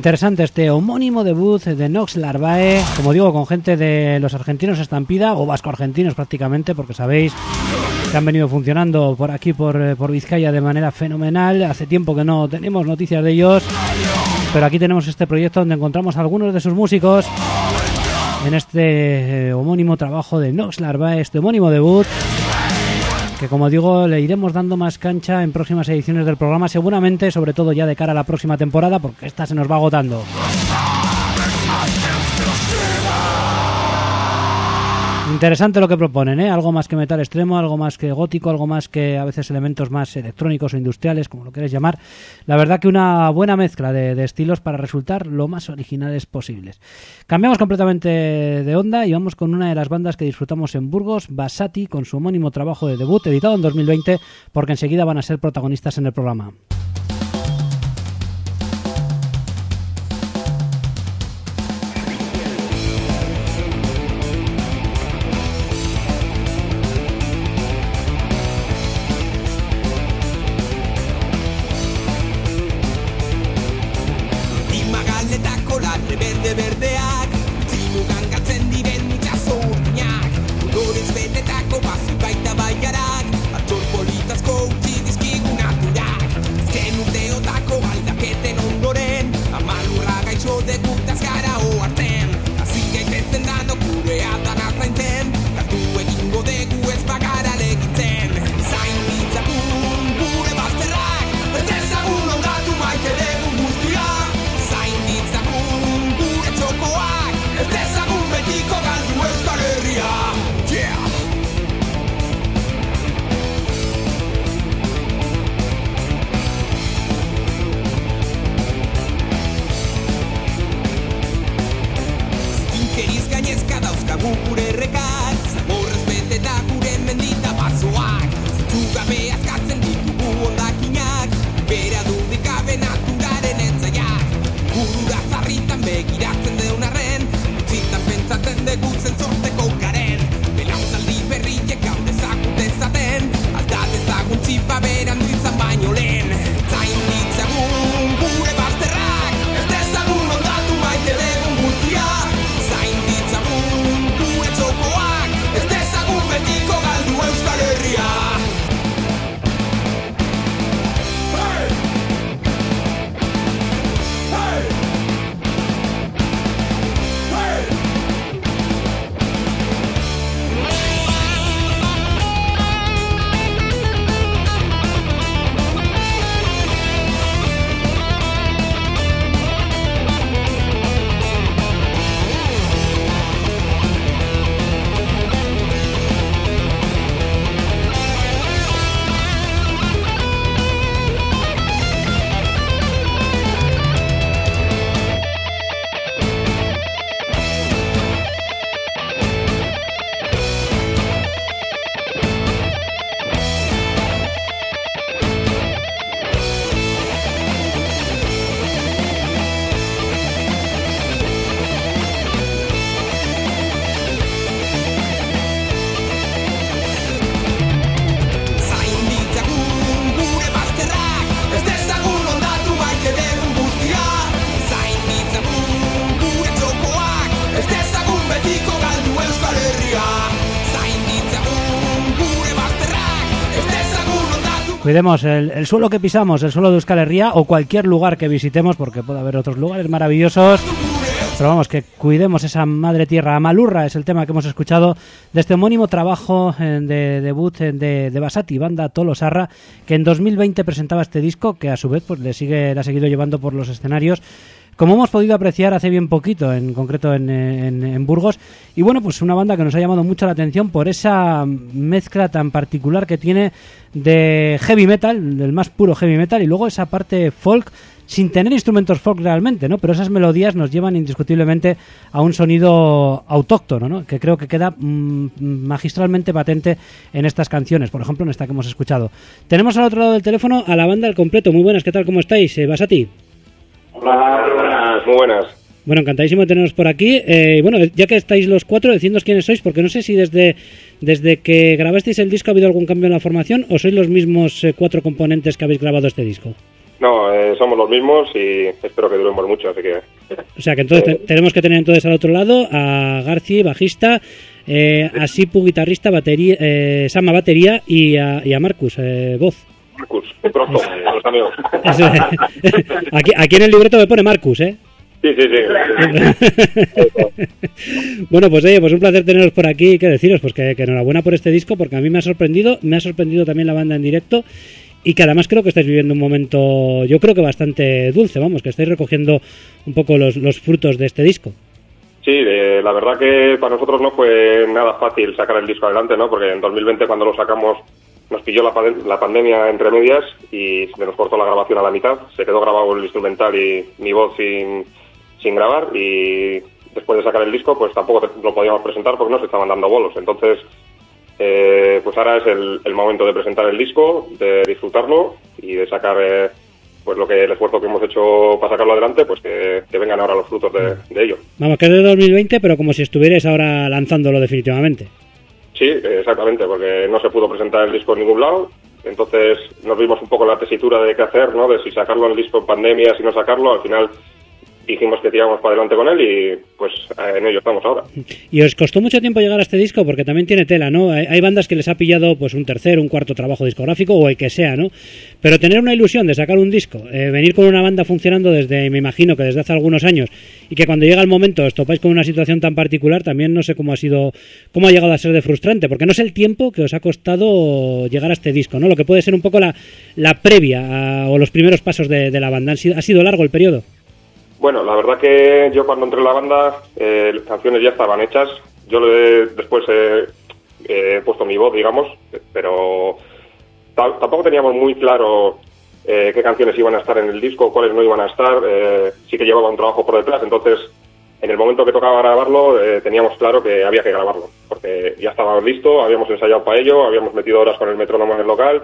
Interesante este homónimo debut de Nox Larvae, como digo, con gente de los argentinos Estampida o vasco-argentinos prácticamente, porque sabéis que han venido funcionando por aquí, por, eh, por Vizcaya, de manera fenomenal. Hace tiempo que no tenemos noticias de ellos, pero aquí tenemos este proyecto donde encontramos a algunos de sus músicos en este eh, homónimo trabajo de Nox Larvae, este homónimo debut que como digo le iremos dando más cancha en próximas ediciones del programa, seguramente, sobre todo ya de cara a la próxima temporada, porque esta se nos va agotando. Interesante lo que proponen, ¿eh? Algo más que metal extremo, algo más que gótico, algo más que a veces elementos más electrónicos o industriales, como lo queréis llamar. La verdad que una buena mezcla de, estilos para resultar lo más originales posibles. Cambiamos completamente de onda y vamos con una de las bandas que disfrutamos en Burgos, Basati, con su homónimo trabajo de debut, editado en 2020, porque enseguida van a ser protagonistas en el programa. Cuidemos el, suelo que pisamos, el suelo de Euskal Herria o cualquier lugar que visitemos, porque puede haber otros lugares maravillosos. Pero vamos, que cuidemos esa madre tierra. Amalurra es el tema que hemos escuchado de este homónimo trabajo eh, de debut eh, de, de Basati, banda Tolosarra, que en 2020 presentaba este disco, que a su vez pues le sigue, le ha seguido llevando por los escenarios como hemos podido apreciar hace bien poquito, en concreto en, Burgos. Y bueno, pues una banda que nos ha llamado mucho la atención por esa mezcla tan particular que tiene de heavy metal, del más puro heavy metal, y luego esa parte folk sin tener instrumentos folk realmente, ¿no? Pero esas melodías nos llevan indiscutiblemente a un sonido autóctono, ¿no? Que creo que queda mm, magistralmente patente en estas canciones, por ejemplo en esta que hemos escuchado. Tenemos al otro lado del teléfono a la banda al completo. Muy buenas, ¿qué tal? ¿Cómo estáis? Eh, ti? Hola, muy buenas, muy buenas. Bueno, encantadísimo de teneros por aquí. Eh, bueno, ya que estáis los cuatro, decidnos quiénes sois, porque no sé si desde, desde que grabasteis el disco ha habido algún cambio en la formación o sois los mismos eh, cuatro componentes que habéis grabado este disco. No, eh, somos los mismos y espero que duremos mucho, así que... O sea que entonces te- tenemos que tener entonces al otro lado a Garci, bajista, eh, a Sipu, guitarrista, batería, eh, Sama, batería y a, y a Marcus, eh, voz. Marcus, pronto, a los amigos. Ese- aquí, aquí en el libreto me pone Marcus, ¿eh? Sí, sí, sí. bueno, pues oye, pues un placer teneros por aquí. ¿Qué deciros? Pues que, que enhorabuena por este disco, porque a mí me ha sorprendido, me ha sorprendido también la banda en directo. Y que además creo que estáis viviendo un momento, yo creo que bastante dulce, vamos, que estáis recogiendo un poco los, los frutos de este disco. Sí, eh, la verdad que para nosotros no fue nada fácil sacar el disco adelante, ¿no? Porque en 2020 cuando lo sacamos nos pilló la, la pandemia entre medias y se nos cortó la grabación a la mitad. Se quedó grabado el instrumental y mi voz sin, sin grabar y después de sacar el disco pues tampoco lo podíamos presentar porque no se estaban dando bolos. Entonces, eh, pues ahora es el, momento de presentar el disco, de disfrutarlo y de sacar eh, pues lo que el esfuerzo que hemos hecho para sacarlo adelante, pues que, vengan ahora los frutos de, de ello. Vamos, que es de 2020, pero como si estuvierais ahora lanzándolo definitivamente. Sí, exactamente, porque no se pudo presentar el disco en ningún lado. Entonces nos vimos un poco en la tesitura de qué hacer, ¿no? De si sacarlo el disco en pandemia, si no sacarlo. Al final dijimos que tiramos para adelante con él y pues eh, en ello estamos ahora. ¿Y os costó mucho tiempo llegar a este disco? Porque también tiene tela, ¿no? Hay, bandas que les ha pillado pues un tercer, un cuarto trabajo discográfico o el que sea, ¿no? Pero tener una ilusión de sacar un disco, eh, venir con una banda funcionando desde, me imagino que desde hace algunos años, y que cuando llega el momento os topáis con una situación tan particular, también no sé cómo ha sido, cómo ha llegado a ser de frustrante, porque no sé el tiempo que os ha costado llegar a este disco, ¿no? Lo que puede ser un poco la, la previa a- o los primeros pasos de, de la banda. ¿Han sido- ¿Ha sido largo el periodo? Bueno, la verdad que yo cuando entré en la banda, eh, las canciones ya estaban hechas. Yo le- después eh, he puesto mi voz, digamos, pero ta- tampoco teníamos muy claro eh, qué canciones iban a estar en el disco, cuáles no iban a estar. Eh, sí que llevaba un trabajo por detrás, entonces en el momento que tocaba grabarlo eh, teníamos claro que había que grabarlo, porque ya estaba listo, habíamos ensayado para ello, habíamos metido horas con el metrónomo en el local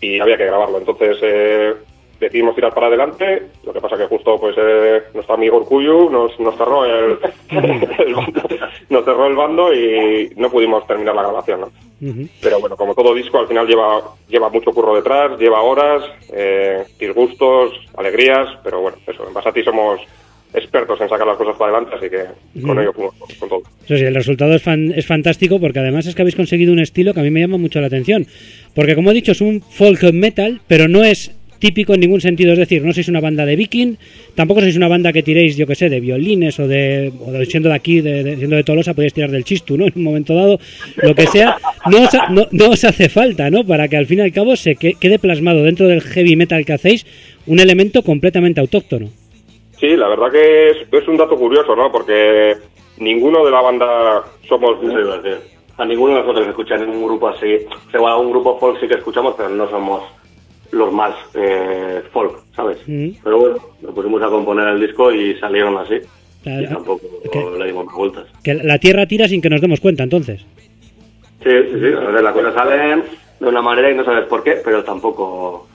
y había que grabarlo. Entonces eh, decidimos tirar para adelante, lo que pasa que justo pues eh, nuestro amigo Urcuyu nos, nos cerró el, el bando, nos cerró el bando y no pudimos terminar la grabación, ¿no? Pero bueno, como todo disco, al final lleva, lleva mucho curro detrás, lleva horas, eh, disgustos, alegrías, pero bueno, eso, en Basati somos expertos en sacar las cosas para adelante, así que con ello fuimos con todo. Eso sí, el resultado es, fan- es fantástico porque además es que habéis conseguido un estilo que a mí me llama mucho la atención. Porque como he dicho, es un folk metal, pero no es típico en ningún sentido. Es decir, no sois una banda de viking, tampoco sois una banda que tiréis, yo que sé, de violines o de, o de- siendo de aquí, de, de- siendo de Tolosa, podéis tirar del chistu, ¿no? En un momento dado, lo que sea, no os, ha- no, no os hace falta, ¿no? Para que al fin y al cabo se que- quede plasmado dentro del heavy metal que hacéis un elemento completamente autóctono. Sí, la verdad que es, es un dato curioso, ¿no? Porque ninguno de la banda somos... A ninguno de nosotros escucha en un grupo así. O sea, un grupo folk sí que escuchamos, pero no somos los más eh, folk, ¿sabes? Mm. Pero bueno, nos pusimos a componer el disco y salieron así. Claro, Y tampoco que- le dimos más vueltas. Que la tierra tira sin que nos demos cuenta, entonces. Sí, sí, sí. A veces las cosas salen de una manera y no sabes por qué, pero tampoco.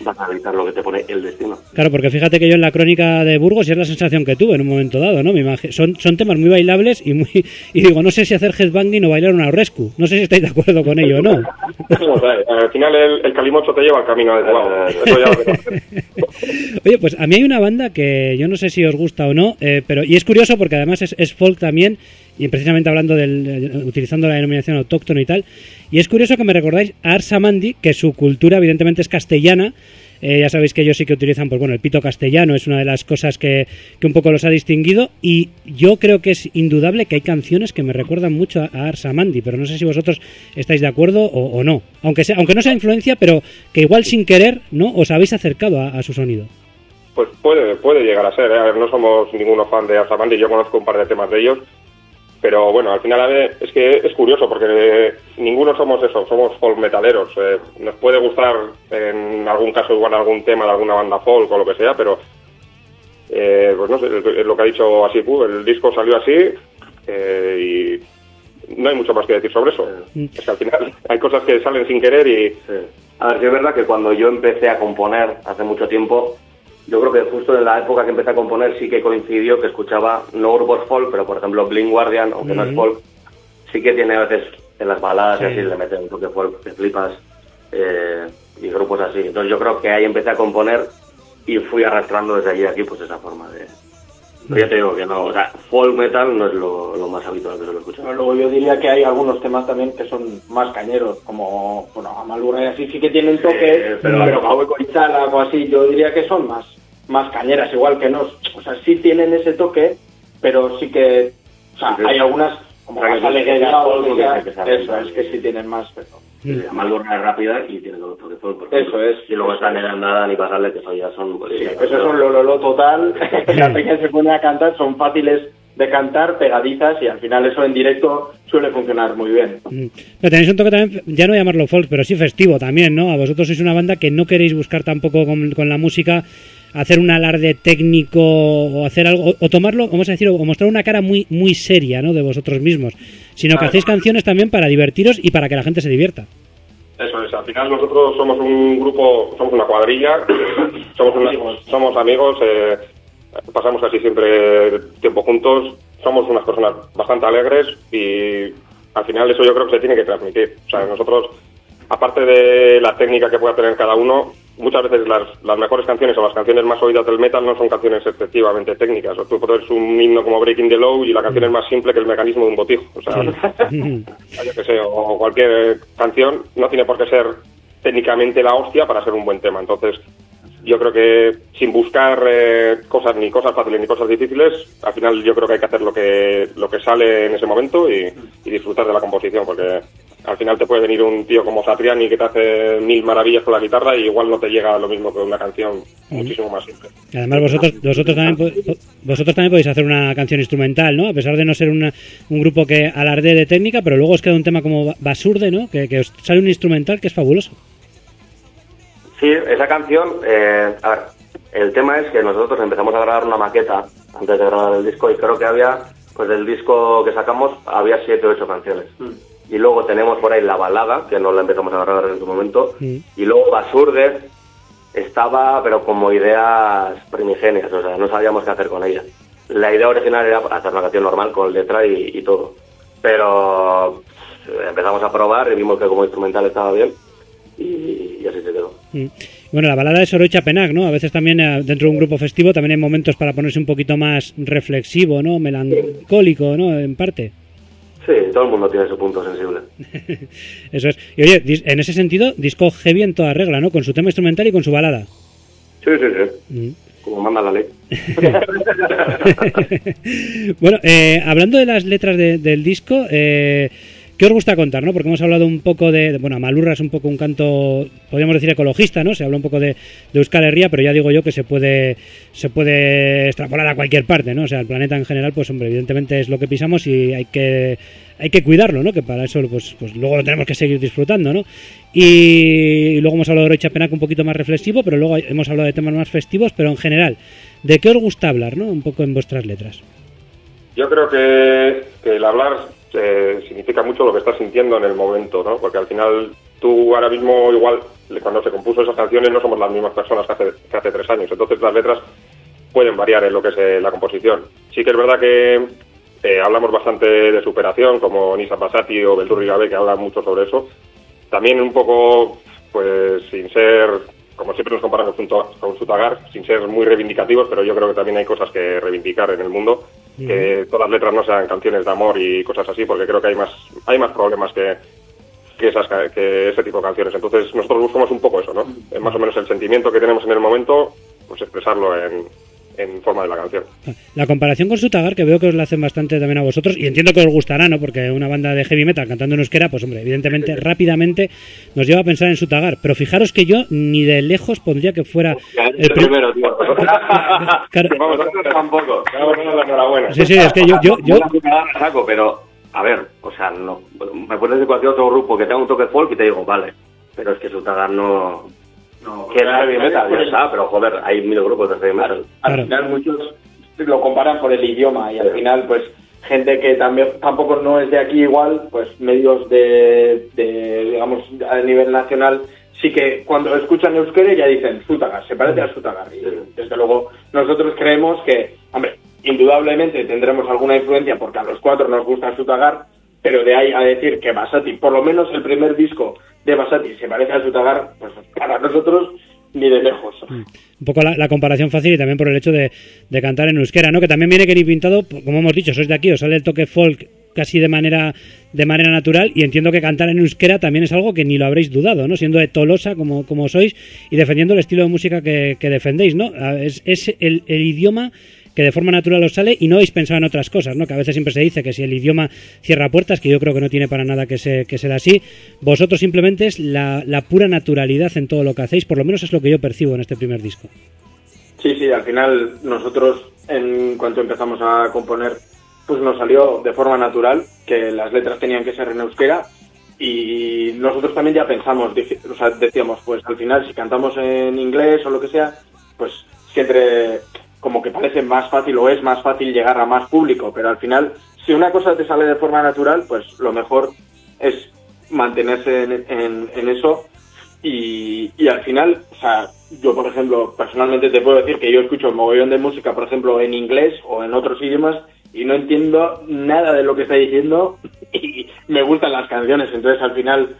Vas a evitar lo que te pone el destino. Claro, porque fíjate que yo en la crónica de Burgos y es la sensación que tuve en un momento dado, ¿no? Me son, son temas muy bailables y muy y digo, no sé si hacer headbanging o bailar una rescue. No sé si estáis de acuerdo con ello o no. Al final el, el calimocho te lleva al camino adecuado. Eso ya lo verás. Oye, pues a mí hay una banda que yo no sé si os gusta o no, eh, pero y es curioso porque además es, es folk también y precisamente hablando del eh, utilizando la denominación autóctono y tal. Y es curioso que me recordáis a Arsamandi, que su cultura evidentemente es castellana. Eh, ya sabéis que ellos sí que utilizan, pues bueno, el pito castellano es una de las cosas que, que un poco los ha distinguido. Y yo creo que es indudable que hay canciones que me recuerdan mucho a, a Arsamandi, pero no sé si vosotros estáis de acuerdo o, no. Aunque, sea, aunque no sea influencia, pero que igual sin querer, ¿no? Os habéis acercado a- su sonido. Pues puede, puede llegar a ser. ¿eh? A ver, no somos ninguno fan de Asamandi, yo conozco un par de temas de ellos. Pero bueno, al final es que es curioso porque eh, ninguno somos eso, somos folk metaleros. Eh, nos puede gustar en algún caso igual algún tema de alguna banda folk o lo que sea, pero eh, pues no sé, es lo que ha dicho Asipu, el disco salió así eh, y no hay mucho más que decir sobre eso. Es que al final hay cosas que salen sin querer y Sí. A ver, sí es verdad que cuando yo empecé a componer hace mucho tiempo, yo creo que justo en la época que empecé a componer sí que coincidió que escuchaba no grupos folk, pero por ejemplo Blind Guardian, aunque no es folk, sí que tiene a veces en las baladas y Sí. así le meten un toque folk, te flipas. Eh, y grupos así. Entonces yo creo que ahí empecé a componer y fui arrastrando desde allí a aquí pues esa forma de... Pero ya te digo que no, o sea, folk metal no es lo, lo más habitual que suelo escuchar. Pero luego yo diría que hay algunos temas también que son más cañeros, como, bueno, Amalurra y así sí que tienen toque, pero- pero, pero y Chala o así, yo diría que son más, más cañeras, igual que nos, o sea, sí tienen ese toque, pero sí que, o sea, Sí, hay algunas, como O sea, más lo que que eso es que sí tienen más, pero... Amalurra es rápida y tiene todo toque folk. por Eso ejemplo. es. Y luego están en andada ni pasarle que eso ya son... pues, Sí, ya, eso es un lololo total, la peña se pone a cantar, son fáciles de cantar, pegadizas, y al final eso en directo suele funcionar muy bien. Mm. Pero tenéis un toque también, ya no llamarlo folk, pero sí festivo también, ¿no? A vosotros sois una banda que no queréis buscar tampoco con, con la música hacer un alarde técnico o hacer algo, o, o tomarlo, vamos a decir, o mostrar una cara muy muy seria, ¿no? De vosotros mismos, sino que hacéis canciones también para divertiros y para que la gente se divierta. Eso es, al final nosotros somos un grupo, somos una cuadrilla, somos, una- somos amigos, eh, pasamos casi siempre tiempo juntos, somos unas personas bastante alegres y al final eso yo creo que se tiene que transmitir. O sea, nosotros, aparte de la técnica que pueda tener cada uno, muchas veces las, las mejores canciones o las canciones más oídas del metal no son canciones excesivamente técnicas. O tú pones un himno como Breaking the Law y la canción es más simple que el mecanismo de un botijo. O sea, yo que sé, o cualquier canción no tiene por qué ser técnicamente la hostia para ser un buen tema. Entonces, yo creo que sin buscar eh, cosas ni cosas fáciles ni cosas difíciles, al final yo creo que hay que hacer lo que lo que sale en ese momento y, y disfrutar de la composición, porque al final te puede venir un tío como Satriani que te hace mil maravillas con la guitarra y igual no te llega lo mismo que una canción muchísimo más simple. Y Además vosotros vosotros también vosotros también podéis hacer una canción instrumental, ¿no? A pesar de no ser una- un grupo que alardee de técnica, pero luego os queda un tema como Ba- Basurde, ¿no? Que, que os sale un instrumental que es fabuloso. Sí, esa canción, eh, a ver, el tema es que nosotros empezamos a grabar una maqueta antes de grabar el disco y creo que había, pues del disco que sacamos, había siete o ocho canciones. Y luego tenemos por ahí la balada, que no la empezamos a grabar en su momento, y luego Basurde estaba, pero como ideas primigenias, o sea, no sabíamos qué hacer con ella. La idea original era hacer una canción normal con letra y, y todo. Pero empezamos a probar y vimos que como instrumental estaba bien y, y así se quedó. Mm. Bueno, la balada es Orocha Penac, ¿no? A veces también eh, dentro de un grupo festivo también hay momentos para ponerse un poquito más reflexivo, ¿no? Melancólico, ¿no? En parte. Sí, todo el mundo tiene su punto sensible. Eso es. Y oye, en ese sentido, disco heavy en toda regla, ¿no? Con su tema instrumental y con su balada. Sí, sí, sí. Mm. Como manda la ley. bueno, eh, hablando de las letras de- del disco, eh, ¿qué os gusta contar, no? Porque hemos hablado un poco de, bueno, Malurra es un poco un canto, podríamos decir ecologista, ¿no? Se habla un poco de, de Euskal Herria, pero ya digo yo que se puede, se puede extrapolar a cualquier parte, ¿no? O sea, el planeta en general, pues hombre, evidentemente es lo que pisamos y hay que, hay que cuidarlo, ¿no? Que para eso, pues, pues luego lo tenemos que seguir disfrutando, ¿no? Y, luego hemos hablado de Orocha Penac un poquito más reflexivo, pero luego hemos hablado de temas más festivos, pero en general, ¿de qué os gusta hablar, no? Un poco en vuestras letras. Yo creo que el hablar eh, significa mucho lo que estás sintiendo en el momento, ¿no? Porque al final tú ahora mismo igual cuando se compuso esas canciones no somos las mismas personas que hace, que hace tres años, entonces las letras pueden variar en lo que es eh, la composición. Sí que es verdad que eh, hablamos bastante de superación, como Nisa Passati o Belturri Gabe, que hablan mucho sobre eso. También un poco, pues sin ser, como siempre nos comparan con, con Sutagar, sin ser muy reivindicativos, pero yo creo que también hay cosas que reivindicar en el mundo, que todas las letras no sean canciones de amor y cosas así, porque creo que hay más, hay más problemas que, que, esas, que ese tipo de canciones. Entonces nosotros buscamos un poco eso, ¿no? Es más o menos el sentimiento que tenemos en el momento, pues expresarlo en, en forma de la canción. La comparación con Sutagar, que veo que os la hacen bastante también a vosotros, y entiendo que os gustará, ¿no? Porque una banda de heavy metal cantando en euskera, pues hombre, evidentemente, rápidamente nos lleva a pensar en Sutagar. Pero fijaros que yo ni de lejos pondría que fuera el pri- primero, tío. Claro. Vamos, nosotros tampoco. Enhorabuena. Sí, sí, es que yo, yo, yo, saco, pero, a ver, o sea, no. Me puedes decir cualquier otro grupo que tenga un toque folk y te digo, vale. Pero es que Sutagar no. No, Que es heavy metal, ya está, pero joder, hay mil grupos de heavy metal. Al final muchos lo comparan por el idioma y al final pues gente que también tampoco no es de aquí igual, pues medios de, de, digamos a nivel nacional sí que cuando escuchan euskera ya dicen Sutagar, se parece a Sutagar y desde luego nosotros creemos que, hombre, indudablemente tendremos alguna influencia porque a los cuatro nos gusta Sutagar, pero de ahí a decir que Basati, por lo menos el primer disco de Basati se parece a Sutagar, pues para nosotros ni de lejos. Mm. Un poco la, comparación fácil y también por el hecho de, de, cantar en euskera, ¿no? Que también viene que ni pintado, como hemos dicho, sois de aquí, os sale el toque folk casi de manera de manera natural y entiendo que cantar en euskera también es algo que ni lo habréis dudado, ¿no? Siendo de Tolosa como, como sois y defendiendo el estilo de música que, defendéis, ¿no? Es, es el, el idioma que de forma natural os sale y no habéis pensado en otras cosas, ¿no? Que a veces siempre se dice que si el idioma cierra puertas, que yo creo que no tiene para nada que, ser, que ser así, vosotros simplemente es la, pura naturalidad en todo lo que hacéis, por lo menos es lo que yo percibo en este primer disco. Sí, sí, al final nosotros en cuanto empezamos a componer, pues nos salió de forma natural que las letras tenían que ser en euskera y nosotros también ya pensamos, o sea, decíamos, pues al final si cantamos en inglés o lo que sea, pues siempre como que parece más fácil o es más fácil llegar a más público, pero al final, si una cosa te sale de forma natural, pues lo mejor es mantenerse en, en, eso y, y, al final, o sea, yo por ejemplo, personalmente te puedo decir que yo escucho un mogollón de música, por ejemplo, en inglés o en otros idiomas y no entiendo nada de lo que está diciendo y me gustan las canciones, entonces al final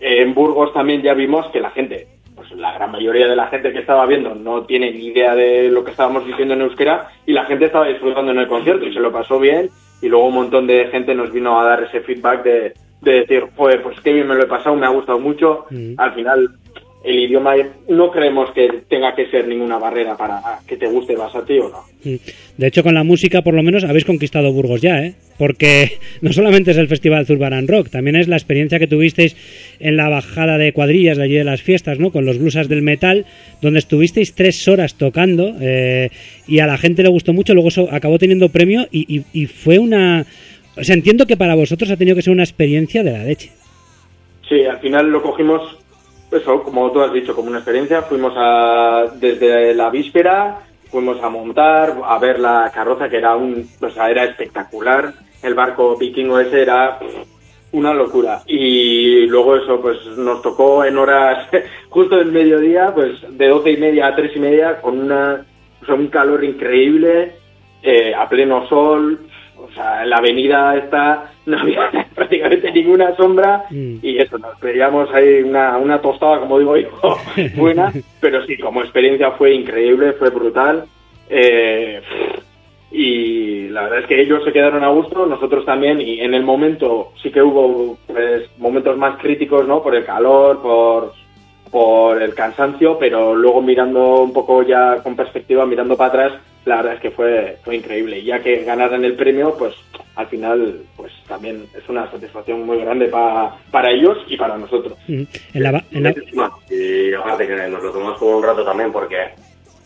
en Burgos también ya vimos que la gente pues la gran mayoría de la gente que estaba viendo no tiene ni idea de lo que estábamos diciendo en euskera y la gente estaba disfrutando en el concierto y se lo pasó bien y luego un montón de gente nos vino a dar ese feedback de, decir, pues qué bien me lo he pasado, me ha gustado mucho. Mm. Al final el idioma no creemos que tenga que ser ninguna barrera para que te guste más a ti o no. Mm. De hecho, con la música, por lo menos, habéis conquistado Burgos ya, ¿eh? Porque no solamente es el Festival Zurbaran Rock, también es la experiencia que tuvisteis en la bajada de cuadrillas de allí de las fiestas, ¿no? Con los blusas del metal, donde estuvisteis tres horas tocando eh, y a la gente le gustó mucho, luego eso acabó teniendo premio y, y fue una... O sea, entiendo que para vosotros ha tenido que ser una experiencia de la leche. Sí, al final lo cogimos eso, como tú has dicho, como una experiencia, fuimos a, desde la víspera, fuimos a montar, a ver la carroza, que era un, o sea, era espectacular, el barco vikingo ese era una locura. Y luego eso, pues nos tocó en horas, justo del mediodía, pues de doce y media a tres y media, con una, un calor increíble, eh, a pleno sol, sea, en la avenida está no había prácticamente ninguna sombra mm. y eso, nos pedíamos ahí una, una tostada, como digo yo, buena, pero sí, como experiencia fue increíble, fue brutal. Eh, y la verdad es que ellos se quedaron a gusto, nosotros también, y en el momento sí que hubo pues, momentos más críticos, ¿no? Por el calor, por, por el cansancio, pero luego mirando un poco ya con perspectiva, mirando para atrás, la verdad es que fue, fue increíble. Ya que ganaran el premio, pues al final, pues también es una satisfacción muy grande para, para ellos y para nosotros. Y aparte que nos lo tomamos como un rato también, porque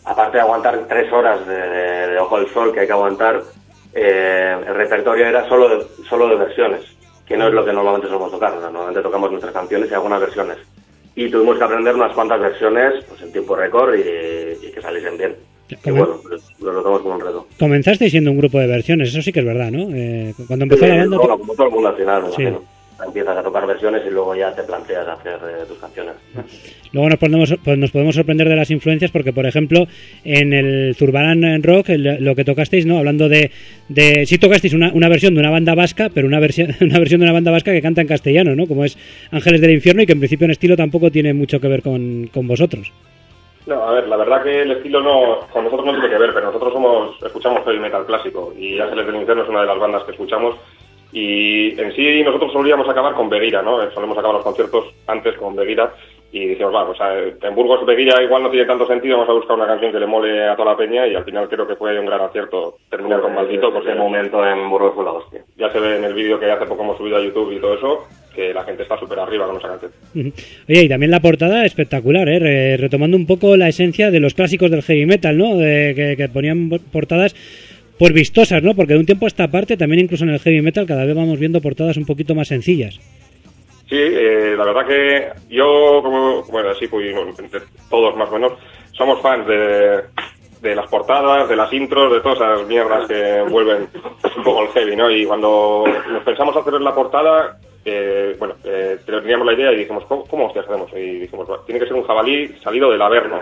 aparte de aguantar tres horas de, Ojo del Sol que hay que aguantar, eh, el repertorio era solo de, solo de versiones, que no es lo que normalmente solemos tocar. Normalmente tocamos nuestras canciones y algunas versiones y tuvimos que aprender unas cuantas versiones pues en tiempo récord y, que saliesen bien. Y bueno, pues, lo notamos como un reto. Comenzaste siendo un grupo de versiones, eso sí que es verdad, ¿no? Eh, cuando empezó la banda... Bueno, como todo el mundo al final, sí empiezas a tocar versiones y luego ya te planteas hacer eh, tus canciones. Luego nos podemos, pues nos podemos sorprender de las influencias porque, por ejemplo, en el Zurbarán Rock, lo que tocasteis, ¿no? Hablando de... de sí tocasteis una, una versión de una banda vasca, pero una versión, una versión de una banda vasca que canta en castellano, ¿no? Como es Ángeles del Infierno y que en principio en estilo tampoco tiene mucho que ver con, con vosotros. No, a ver, la verdad que el estilo no, con nosotros no tiene que ver, pero nosotros somos, escuchamos heavy metal clásico y Ángeles del Infierno es una de las bandas que escuchamos y en sí nosotros solíamos acabar con Beguira, ¿no? Solemos acabar los conciertos antes con Beguira y decíamos, va, o sea, en Burgos Beguira igual no tiene tanto sentido, vamos a buscar una canción que le mole a toda la peña y al final creo que fue un gran acierto terminar con Maldito. Porque ese momento en Burgos fue la hostia. Ya se ve en el vídeo que hace poco hemos subido a YouTube y todo eso, que la gente está súper arriba con esa canción. Oye, y también la portada espectacular, ¿eh? retomando un poco la esencia de los clásicos del heavy metal, ¿no? De, que ponían portadas por vistosas, ¿no? Porque de un tiempo a esta parte, también incluso en el heavy metal, cada vez vamos viendo portadas un poquito más sencillas. Sí, eh, la verdad que yo, como, bueno, así pues, todos más o menos, somos fans de, de las portadas, de las intros, de todas esas mierdas que vuelven un poco el heavy, ¿no? Y cuando nos pensamos hacer la portada, eh, bueno, eh, teníamos la idea y dijimos, ¿cómo, cómo hostias hacemos? Y dijimos, tiene que ser un jabalí salido del Averno.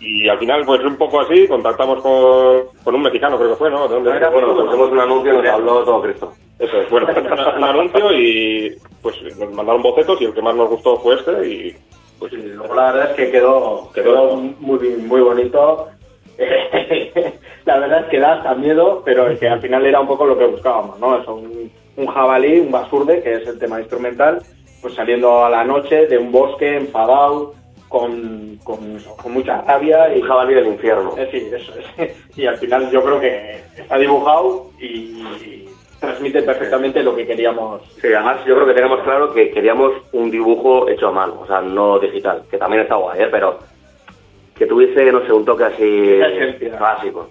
y al final, pues un poco así, contactamos con, con un mexicano, creo que fue, ¿no? ¿De dónde era? Bueno, pusimos un anuncio y nos habló todo Cristo. Eso es, bueno, un, anuncio y pues nos mandaron bocetos y el que más nos gustó fue este y Pues sí, luego la verdad es que quedó, quedó muy, muy bonito. la verdad es que da hasta miedo, pero es que al final era un poco lo que buscábamos, ¿no? Es un, un jabalí, un basurde, que es el tema instrumental, pues saliendo a la noche de un bosque enfadado, con, con, con mucha rabia. Y, un jabalí del infierno. Eh, sí, eso es. Y al final yo creo que está dibujado y, transmite perfectamente lo que queríamos. Sí, además yo creo que tenemos claro que queríamos un dibujo hecho a mano, o sea, no digital, que también está guay, ¿eh? pero que tuviese, no sé, un toque así básico.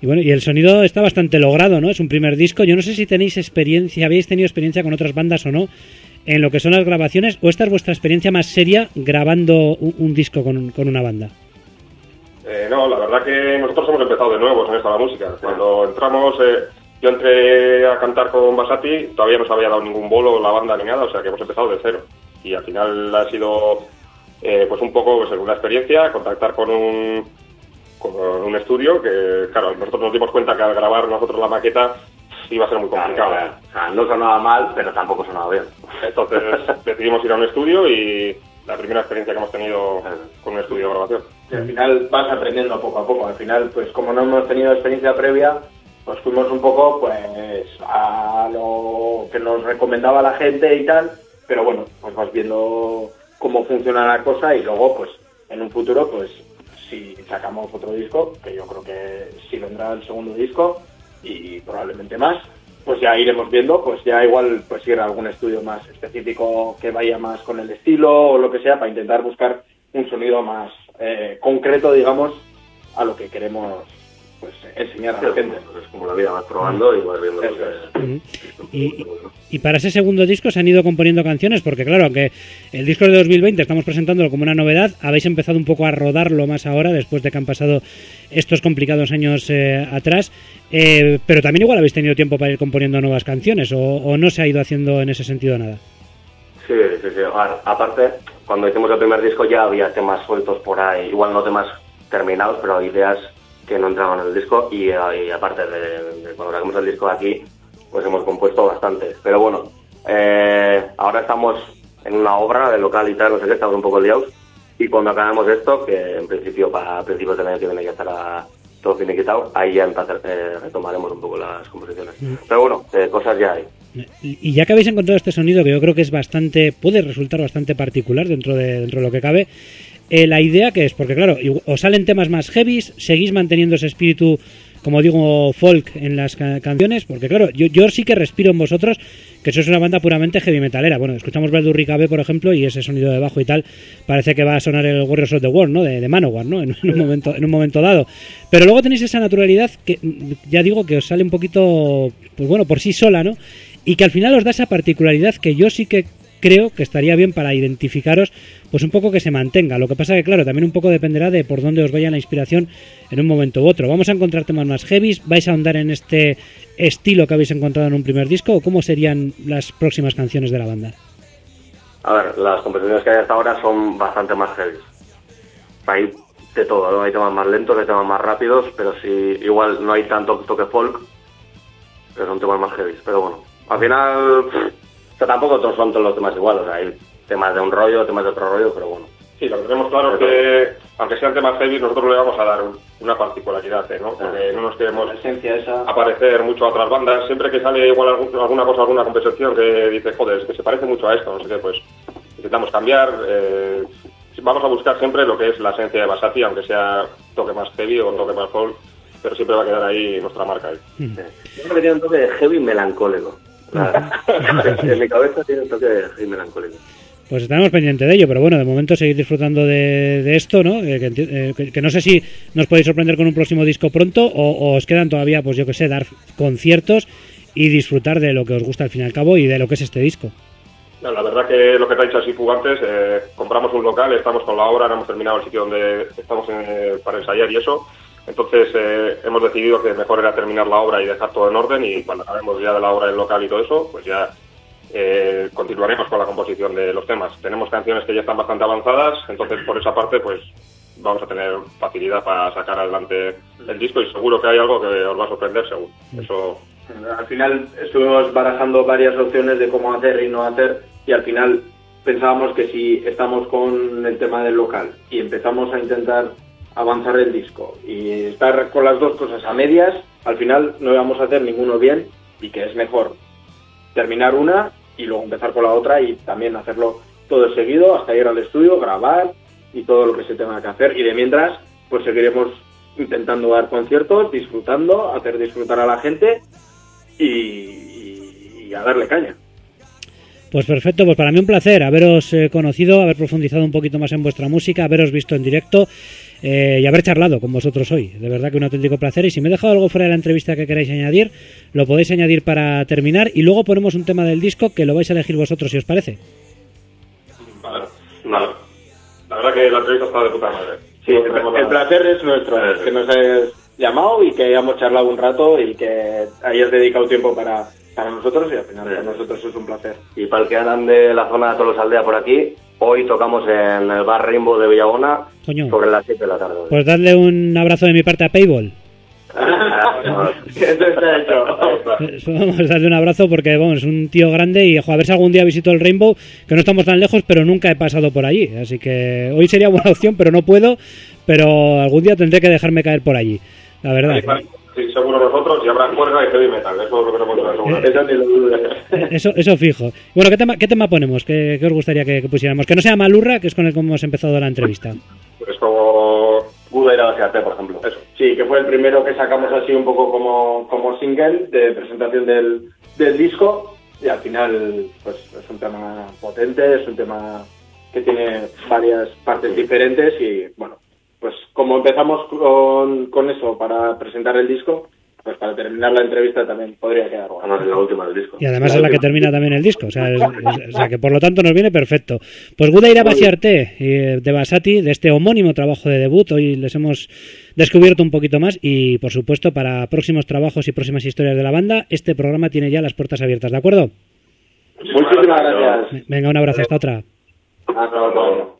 Y bueno, y el sonido está bastante logrado, ¿no? Es un primer disco. Yo no sé si tenéis experiencia, habéis tenido experiencia con otras bandas o no en lo que son las grabaciones, o esta es vuestra experiencia más seria grabando un, disco con, con, una banda. Eh, no, la verdad que nosotros hemos empezado de nuevo en esta la música. Cuando entramos, eh, yo entré a cantar con Basati, todavía no se había dado ningún bolo la banda ni nada, o sea que hemos empezado de cero. Y al final ha sido eh, pues un poco pues, una experiencia, contactar con un, con un estudio que, claro, nosotros nos dimos cuenta que al grabar nosotros la maqueta iba a ser muy complicado. O sea, no sonaba mal, pero tampoco sonaba bien. Entonces decidimos ir a un estudio y la primera experiencia que hemos tenido con un estudio de grabación. Y al final vas aprendiendo poco a poco. Al final, pues como no hemos tenido experiencia previa, pues fuimos un poco pues a lo que nos recomendaba la gente y tal. Pero bueno, pues vas viendo cómo funciona la cosa y luego pues en un futuro pues si sacamos otro disco, que yo creo que sí vendrá el segundo disco y probablemente más, pues ya iremos viendo, pues ya igual pues ir a algún estudio más específico que vaya más con el estilo o lo que sea para intentar buscar un sonido más eh, concreto, digamos, a lo que queremos pues enseñar a la gente. Es como la vida, vas probando y vas viendo y, para ese segundo disco se han ido componiendo canciones, porque claro, aunque el disco de 2020 estamos presentándolo como una novedad, habéis empezado un poco a rodarlo más ahora, después de que han pasado estos complicados años eh, atrás, eh, pero también igual habéis tenido tiempo para ir componiendo nuevas canciones, o, no se ha ido haciendo en ese sentido nada. Sí, sí, sí. Aparte, cuando hicimos el primer disco ya había temas sueltos por ahí, igual no temas terminados, pero ideas que no entraban en el disco y, aparte de, cuando grabamos el disco de aquí, pues hemos compuesto bastante. Pero bueno, eh, ahora estamos en una obra de local y tal, no sé qué, estamos un poco liados y cuando acabemos esto, que en principio para principios del año que viene ya estará todo finiquitado, ahí ya eh, retomaremos un poco las composiciones. Mm. Pero bueno, eh, cosas ya hay. Y ya que habéis encontrado este sonido, que yo creo que es bastante, puede resultar bastante particular dentro de, dentro de lo que cabe, eh, la idea que es, porque claro, os salen temas más heavies, seguís manteniendo ese espíritu, como digo, folk en las canciones, porque claro, yo, yo sí que respiro en vosotros que sois una banda puramente heavy metalera. Bueno, escuchamos Baldurric B, por ejemplo, y ese sonido de bajo y tal, parece que va a sonar el Warriors of the World, ¿no? De, de Manowar, ¿no? En, un momento, en un momento dado. Pero luego tenéis esa naturalidad que, ya digo, que os sale un poquito, pues bueno, por sí sola, ¿no? Y que al final os da esa particularidad que yo sí que creo que estaría bien para identificaros, pues un poco que se mantenga. Lo que pasa que, claro, también un poco dependerá de por dónde os vaya la inspiración en un momento u otro. ¿Vamos a encontrar temas más heavy? ¿Vais a ahondar en este estilo que habéis encontrado en un primer disco? ¿O cómo serían las próximas canciones de la banda? A ver, las composiciones que hay hasta ahora son bastante más heavy. Hay de todo. Hay temas más lentos, hay temas más rápidos, pero si igual no hay tanto toque folk, pero son temas más heavy. Pero bueno, al final tampoco todos son todos los temas iguales, hay temas de un rollo, temas de otro rollo, pero bueno. Sí, lo que tenemos claro es que, aunque sean temas heavy, nosotros le vamos a dar una particularidad, ¿no? Porque no nos queremos esa... aparecer mucho a otras bandas. Siempre que sale igual alguna cosa, alguna compensación que dice, joder, es que se parece mucho a esto, no sé qué, pues intentamos cambiar. Eh, vamos a buscar siempre lo que es la esencia de Basati, aunque sea toque más heavy o toque más folk, pero siempre va a quedar ahí nuestra marca. Ahí. Yo creo que tiene un toque de heavy melancólico. en mi cabeza tiene un toque de melancólico. Pues estaremos pendientes de ello, pero bueno, de momento seguir disfrutando de, esto, ¿no? Eh, eh, que, no sé si nos podéis sorprender con un próximo disco pronto o, os quedan todavía, pues yo que sé, dar conciertos y disfrutar de lo que os gusta al fin y al cabo y de lo que es este disco. la verdad que lo que te ha dicho así Fugantes, eh, compramos un local, estamos con la obra, no hemos terminado el sitio donde estamos para ensayar y eso, entonces eh, hemos decidido que mejor era terminar la obra y dejar todo en orden y cuando acabemos ya de la obra del local y todo eso, pues ya eh, continuaremos con la composición de los temas. Tenemos canciones que ya están bastante avanzadas, entonces por esa parte pues vamos a tener facilidad para sacar adelante el disco y seguro que hay algo que os va a sorprender, seguro. Eso... Al final estuvimos barajando varias opciones de cómo hacer y no hacer y al final pensábamos que si estamos con el tema del local y empezamos a intentar avanzar el disco y estar con las dos cosas a medias, al final no íbamos a hacer ninguno bien y que es mejor terminar una y luego empezar con la otra y también hacerlo todo seguido hasta ir al estudio, grabar y todo lo que se tenga que hacer. Y de mientras, pues seguiremos intentando dar conciertos, disfrutando, hacer disfrutar a la gente y, a darle caña. Pues perfecto, pues para mí un placer haberos eh, conocido, haber profundizado un poquito más en vuestra música, haberos visto en directo eh, y haber charlado con vosotros hoy. De verdad que un auténtico placer. Y si me he dejado algo fuera de la entrevista que queráis añadir, lo podéis añadir para terminar y luego ponemos un tema del disco que lo vais a elegir vosotros si os parece. Vale, vale. La verdad que la entrevista está de puta madre. Sí, el, placer es nuestro, que nos hayas llamado y que hayamos charlado un rato y que hayas dedicado tiempo para, para nosotros y al final para nosotros es un placer. Y para el que andan de la zona de Tolos Aldea por aquí, hoy tocamos en el bar Rainbow de Villabona sobre las 7 de la tarde. Pues darle un abrazo de mi parte a Payball. Eso está hecho. Vamos a darle un abrazo porque vamos, es un tío grande y a ver si algún día visito el Rainbow, que no estamos tan lejos, pero nunca he pasado por allí. Así que hoy sería buena opción, pero no puedo. Pero algún día tendré que dejarme caer por allí, la verdad. Sí, seguro nosotros y habrá cuerda y heavy metal. Eso es lo que no Eso, eso fijo. Bueno, ¿qué tema, qué tema ponemos? ¿Qué, qué os gustaría que, pusiéramos? Que no sea Malurra, que es con el que hemos empezado la entrevista. Pues como Buda y por ejemplo. Eso. Sí, que fue el primero que sacamos así un poco como, como single de presentación del, del disco y al final pues es un tema potente, es un tema que tiene varias partes diferentes y bueno, pues como empezamos con, con eso para presentar el disco, pues para terminar la entrevista también podría quedar bueno. la última del disco. Y además es la que termina también el disco, o sea, que por lo tanto nos viene perfecto. Pues Guda irá a vaciarte eh, de Basati, de este homónimo trabajo de debut, hoy les hemos descubierto un poquito más y por supuesto para próximos trabajos y próximas historias de la banda, este programa tiene ya las puertas abiertas, ¿de acuerdo? Muchísimas gracias. Venga, un abrazo, hasta otra. Hasta luego.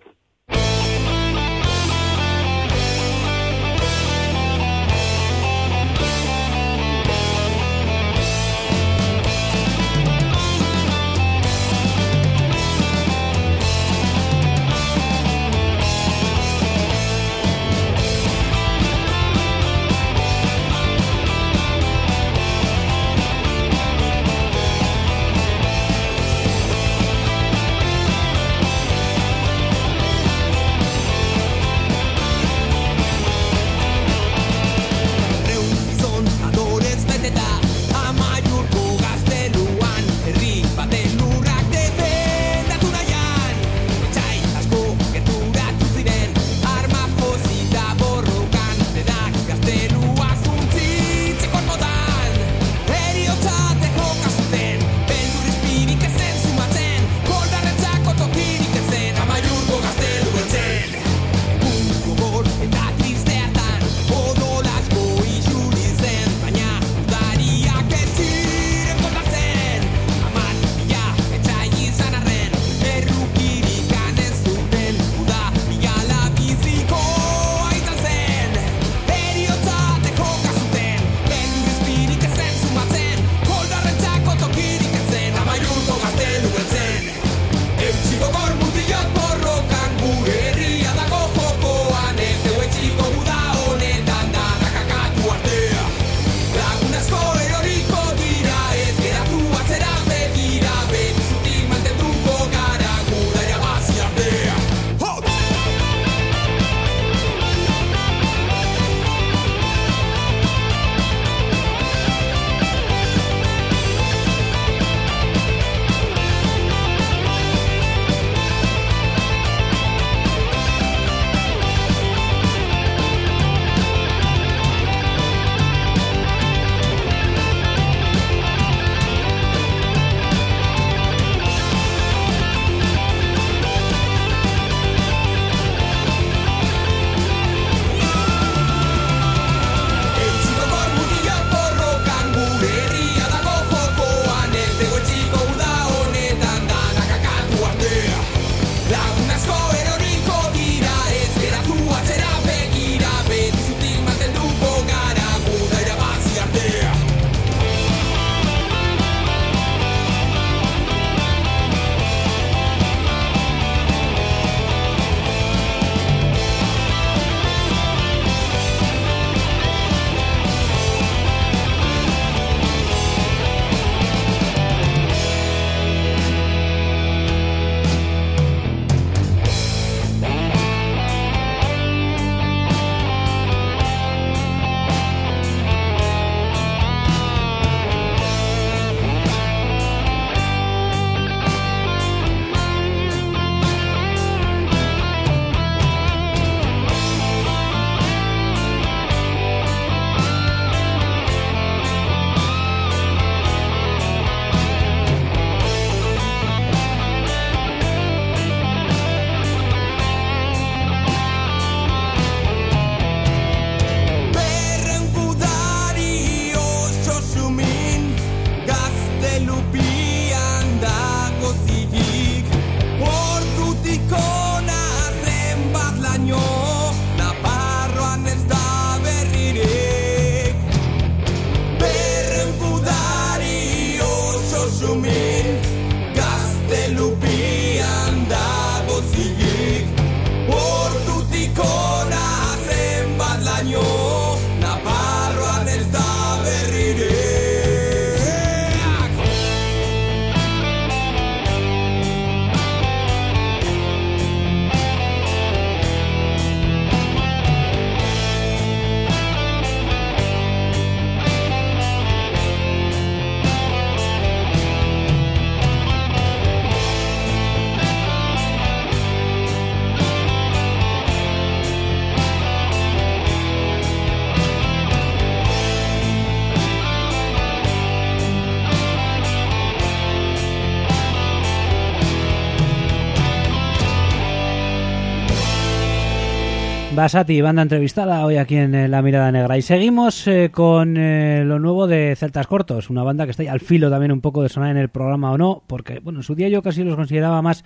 Basati, banda entrevistada hoy aquí en eh, La Mirada Negra. Y seguimos eh, con eh, lo nuevo de Celtas Cortos, una banda que está al filo también un poco de sonar en el programa o no, porque bueno, en su día yo casi los consideraba más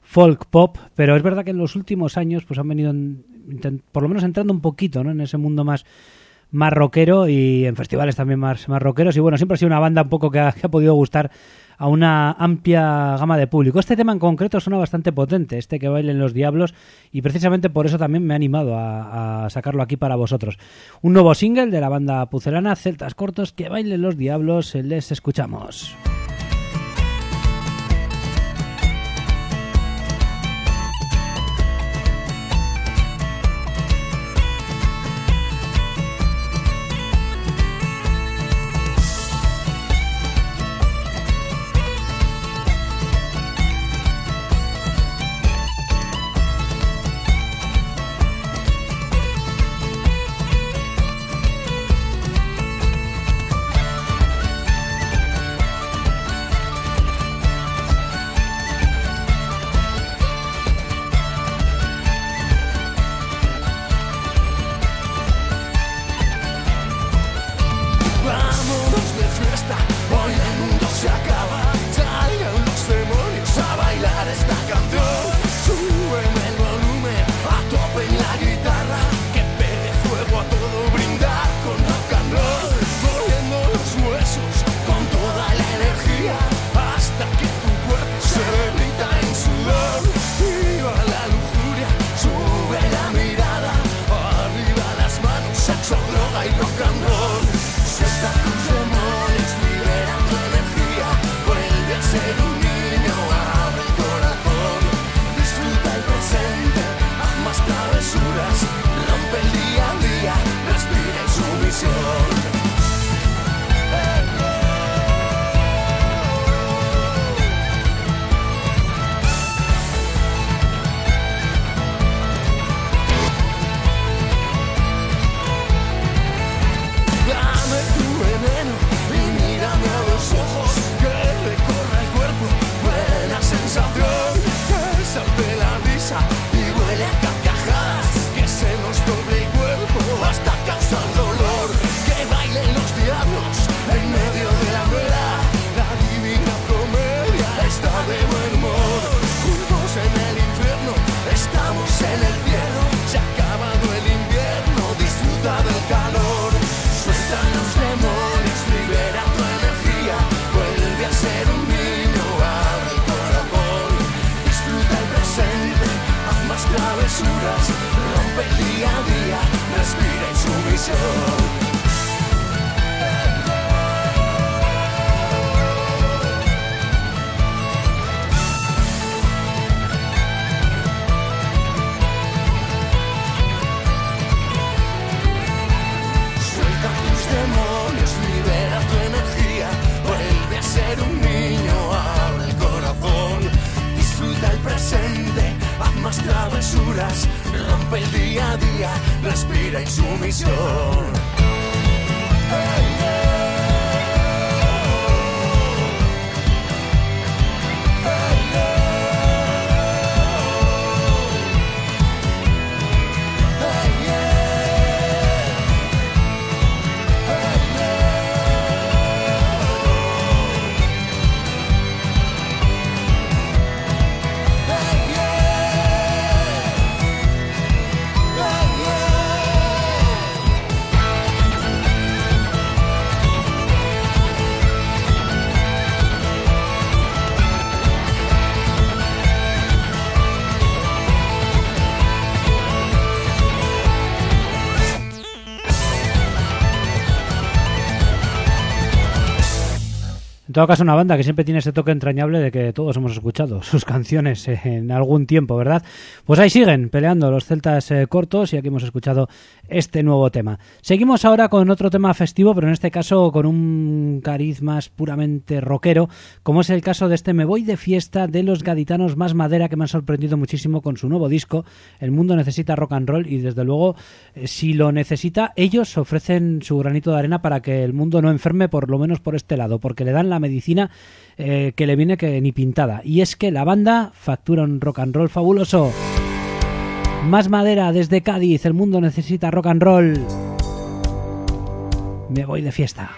folk pop, pero es verdad que en los últimos años pues han venido por lo menos entrando un poquito ¿no? en ese mundo más más y en festivales también más, más y bueno, siempre ha sido una banda un poco que ha podido gustar a una amplia gama de público. Este tema en concreto suena bastante potente, este que bailen los diablos, y precisamente por eso también me he animado a, sacarlo aquí para vosotros. Un nuevo single de la banda pucelana, Celtas Cortos, que bailen los diablos, les escuchamos. Todo caso, una banda que siempre tiene ese toque entrañable de que todos hemos escuchado sus canciones en algún tiempo, ¿verdad? Pues ahí siguen peleando los celtas eh, cortos y aquí hemos escuchado este nuevo tema. Seguimos ahora con otro tema festivo, pero en este caso con un cariz más puramente rockero, como es el caso de este Me Voy de Fiesta de los gaditanos más madera que me han sorprendido muchísimo con su nuevo disco. El mundo necesita rock and roll y desde luego, eh, si lo necesita, ellos ofrecen su granito de arena para que el mundo no enferme, por lo menos por este lado, porque le dan la medicina eh, que le viene que ni pintada. Y es que la banda factura un rock and roll fabuloso. Más madera desde Cádiz, el mundo necesita rock and roll. Me voy de fiesta.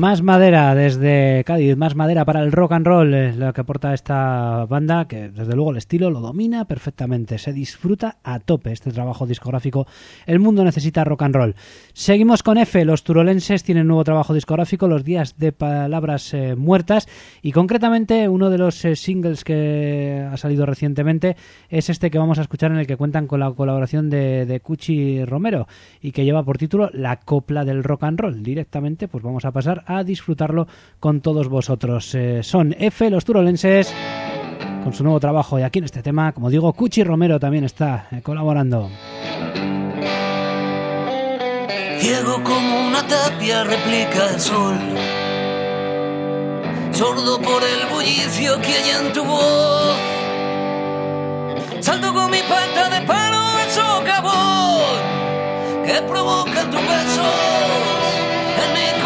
Más madera desde Cádiz, más madera para el rock and roll, es lo que aporta esta banda, que desde luego el estilo lo domina perfectamente, se disfruta a tope este trabajo discográfico. El mundo necesita rock and roll. Seguimos con F, los turolenses tienen nuevo trabajo discográfico, Los días de palabras eh, muertas, y concretamente uno de los eh, singles que ha salido recientemente es este que vamos a escuchar en el que cuentan con la colaboración de, de Cuchi Romero y que lleva por título La copla del rock and roll. Directamente pues vamos a pasar a disfrutarlo con todos vosotros. Eh, son F, los turolenses, con su nuevo trabajo y aquí en este tema, como digo, Cuchi Romero también está eh, colaborando. Ciego como una tapia replica el sol, sordo por el bullicio que hay en tu voz. Salto con mi pata de palo al socavón que provocan tropezos en mi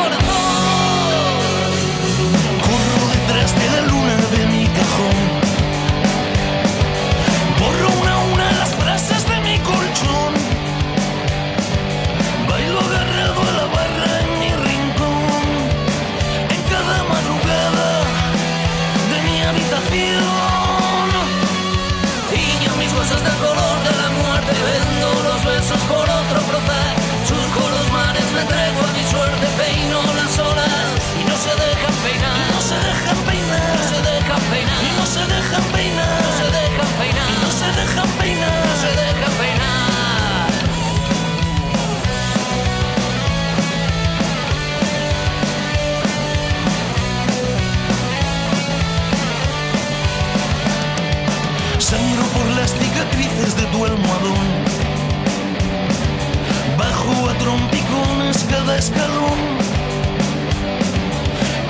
tu. Bajo a trompicones cada escalón.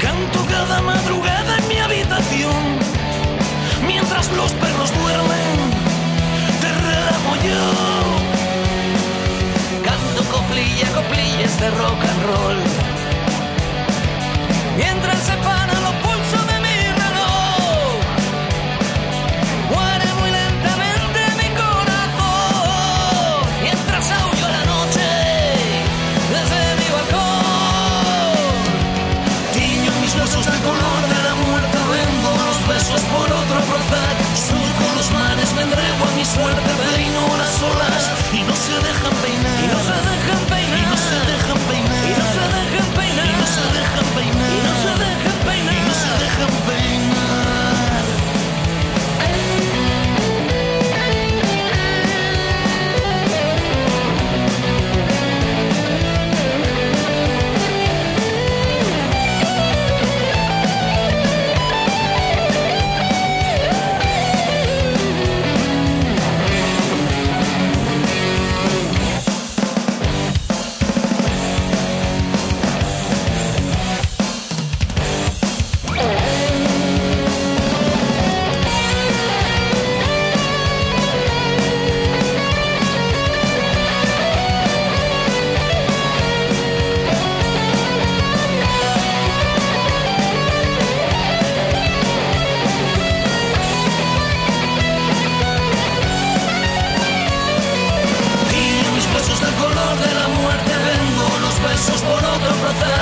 Canto cada madrugada en mi habitación. Mientras los perros duermen, te relamo yo. Canto coplilla, coplillas de rock and roll. Mientras se entrego a mi suerte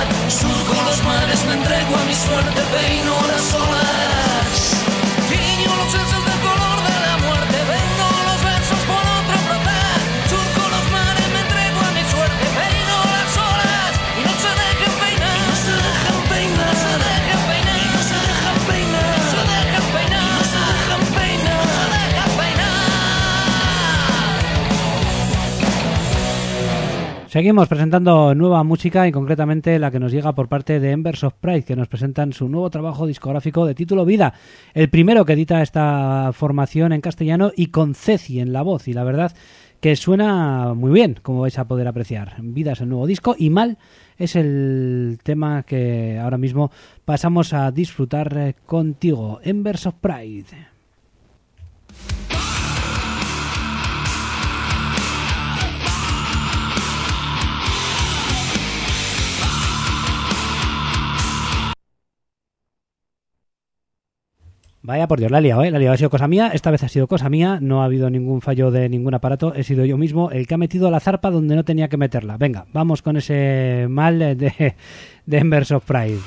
proceder Surco los Seguimos presentando nueva música y concretamente la que nos llega por parte de Embers of Pride, que nos presentan su nuevo trabajo discográfico de título Vida, el primero que edita esta formación en castellano y con Ceci en la voz. Y la verdad que suena muy bien, como vais a poder apreciar. Vida es el nuevo disco y Mal es el tema que ahora mismo pasamos a disfrutar eh, contigo. Embers of Pride. Vaya por Dios, la he liado, ¿eh? La he liado. Ha sido cosa mía, esta vez ha sido cosa mía, no ha habido ningún fallo de ningún aparato, he sido yo mismo el que ha metido la zarpa donde no tenía que meterla. Venga, vamos con ese mal de, de Embers of Pride.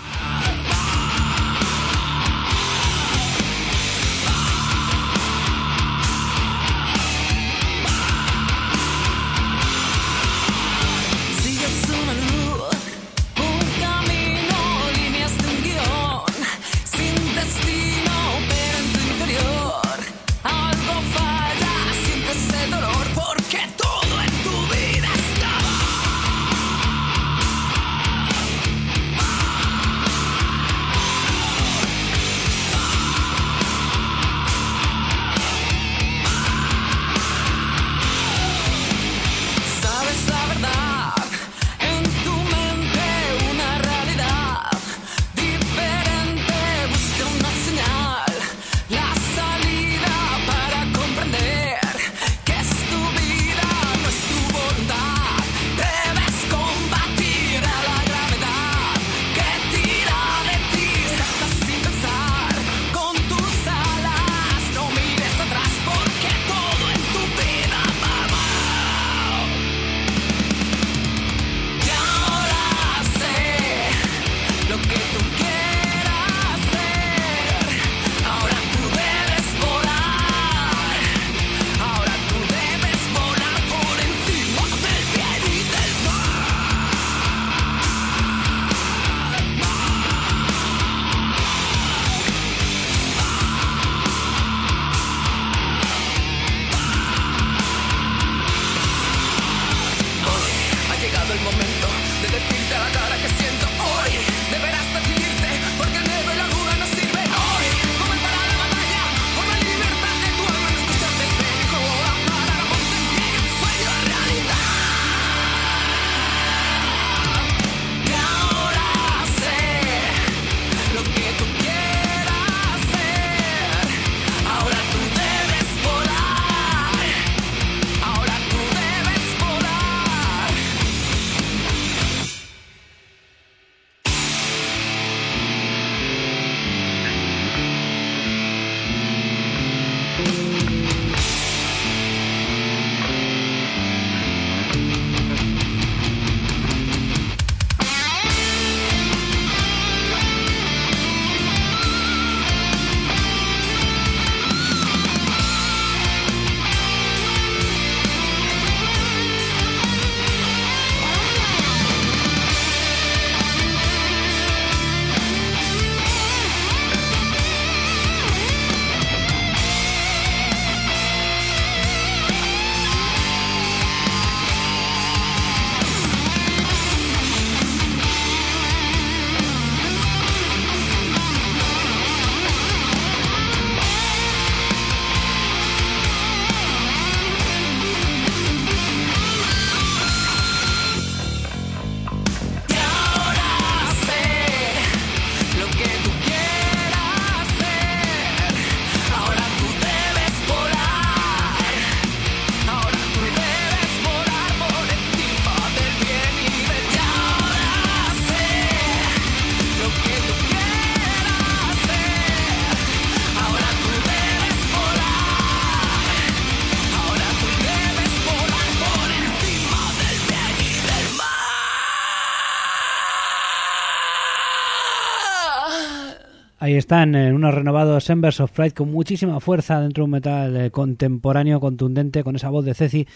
Están eh, unos renovados Embers of Pride con muchísima fuerza dentro de un metal eh, contemporáneo, contundente, con esa voz de Ceci.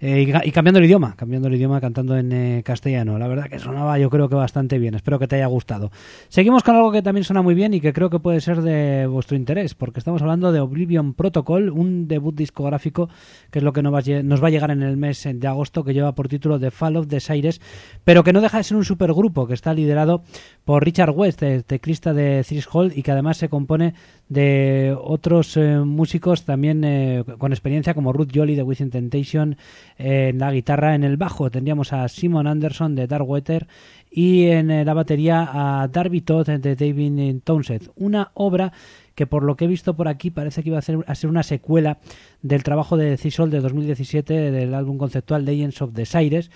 eh, y, cambiando el idioma, cambiando el idioma, cantando en eh, castellano. La verdad que sonaba yo creo que bastante bien. Espero que te haya gustado. Seguimos con algo que también suena muy bien y que creo que puede ser de vuestro interés, porque estamos hablando de Oblivion Protocol, un debut discográfico que es lo que nos va, nos va a llegar en el mes de agosto, que lleva por título The Fall of Desires, pero que no deja de ser un supergrupo que está liderado por Richard West, teclista de Threshold, y que además se compone de otros eh, músicos también eh, con experiencia como Ruth Jolly de Within Temptation eh, en la guitarra, en el bajo tendríamos a Simon Anderson de Darkwater y en eh, la batería a Darby Todd de David Townsend. Una obra que por lo que he visto por aquí parece que iba a ser, a ser una secuela del trabajo de Threshold de 2017 del álbum conceptual Legends of Desires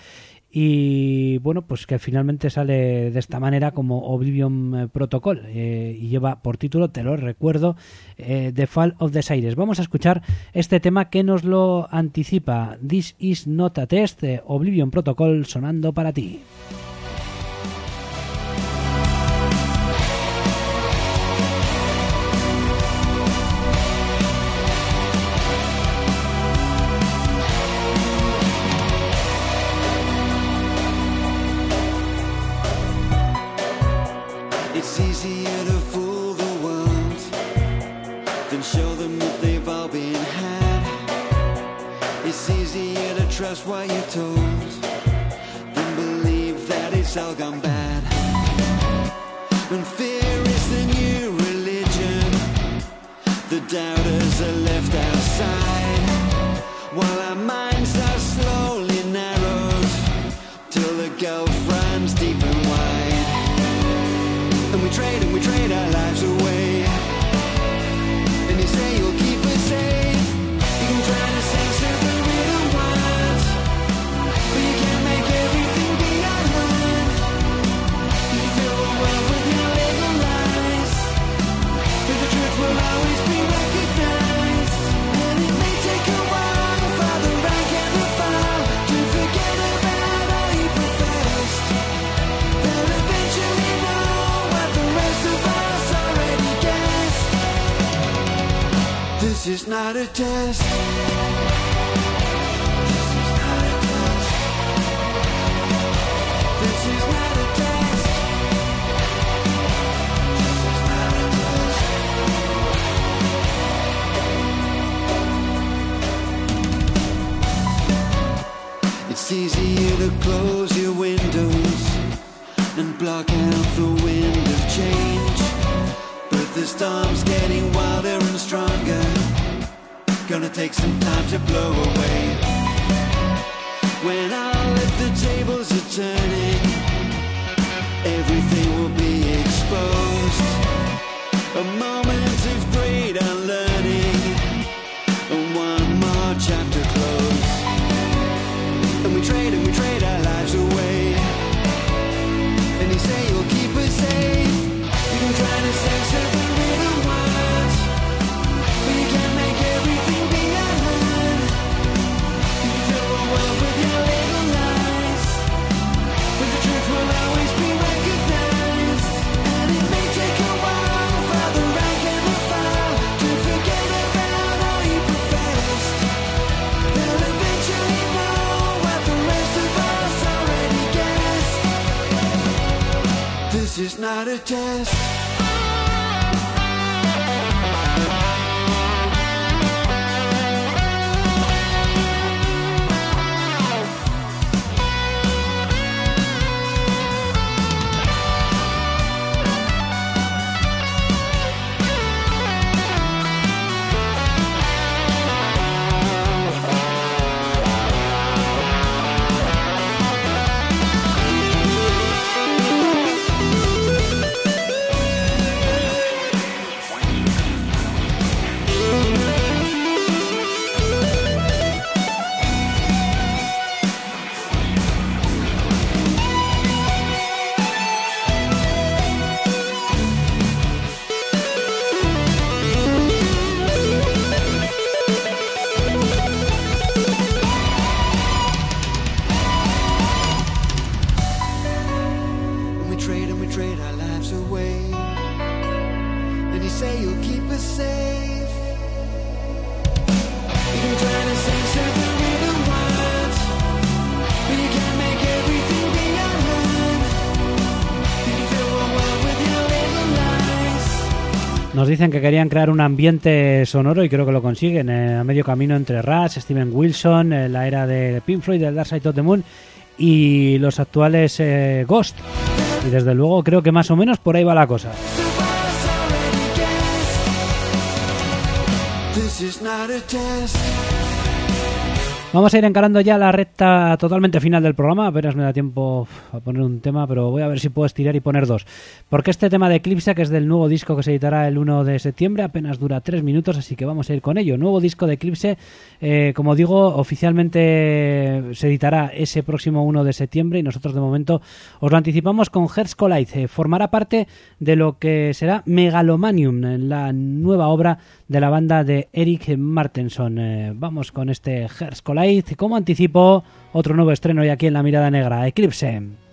y bueno pues que finalmente sale de esta manera como Oblivion eh, Protocol eh, y lleva por título te lo recuerdo eh, The Fall of Desires vamos a escuchar este tema que nos lo anticipa. This is not a test Oblivion Protocol sonando para ti is not a test. Dicen que querían crear un ambiente sonoro y creo que lo consiguen. eh, a medio camino entre Rush, Steven Wilson, eh, la era de Pink Floyd, del Dark Side of the Moon y los actuales eh, Ghost. Y desde luego creo que más o menos por ahí va la cosa. Vamos a ir encarando ya la recta totalmente final del programa. Apenas me da tiempo a poner un tema, pero voy a ver si puedo estirar y poner dos. Porque este tema de Eclipse, que es del nuevo disco que se editará el 1 de septiembre, apenas dura tres minutos, así que vamos a ir con ello. Nuevo disco de Eclipse, eh, como digo, oficialmente se editará ese próximo 1 de septiembre y nosotros de momento os lo anticipamos con Hertz. Eh, formará parte de lo que será Megalomanium, la nueva obra de la banda de Eric Martenson. Eh, vamos con este Hertz Collide. Como anticipo, otro nuevo estreno hoy aquí en La Mirada Negra, Eclipse.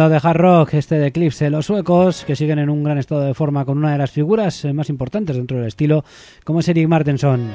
Himno de hard rock, este de Eclipse, los suecos, que siguen en un gran estado de forma con una de las figuras eh, más importantes dentro del estilo, como es Eric Martenson.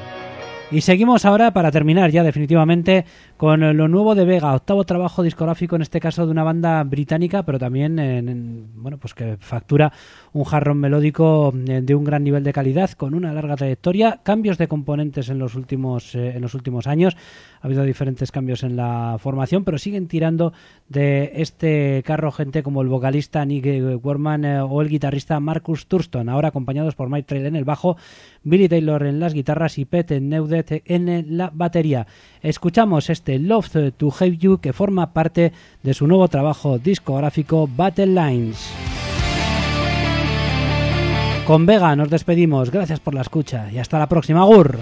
Y seguimos ahora para terminar ya definitivamente con lo nuevo de Vega, octavo trabajo discográfico en este caso de una banda británica, pero también en, en, bueno, pues que factura un jarrón melódico eh, de un gran nivel de calidad con una larga trayectoria, cambios de componentes en los últimos eh, en los últimos años, ha habido diferentes cambios en la formación, pero siguen tirando de este carro gente como el vocalista Nick Werman eh, o el guitarrista Marcus Thurston, ahora acompañados por Mike Trail en el bajo, Billy Taylor en las guitarras y Pete En la batería. Escuchamos este Love to Have You que forma parte de su nuevo trabajo discográfico Battle Lines. Con Vega nos despedimos, gracias por la escucha y hasta la próxima, Gur.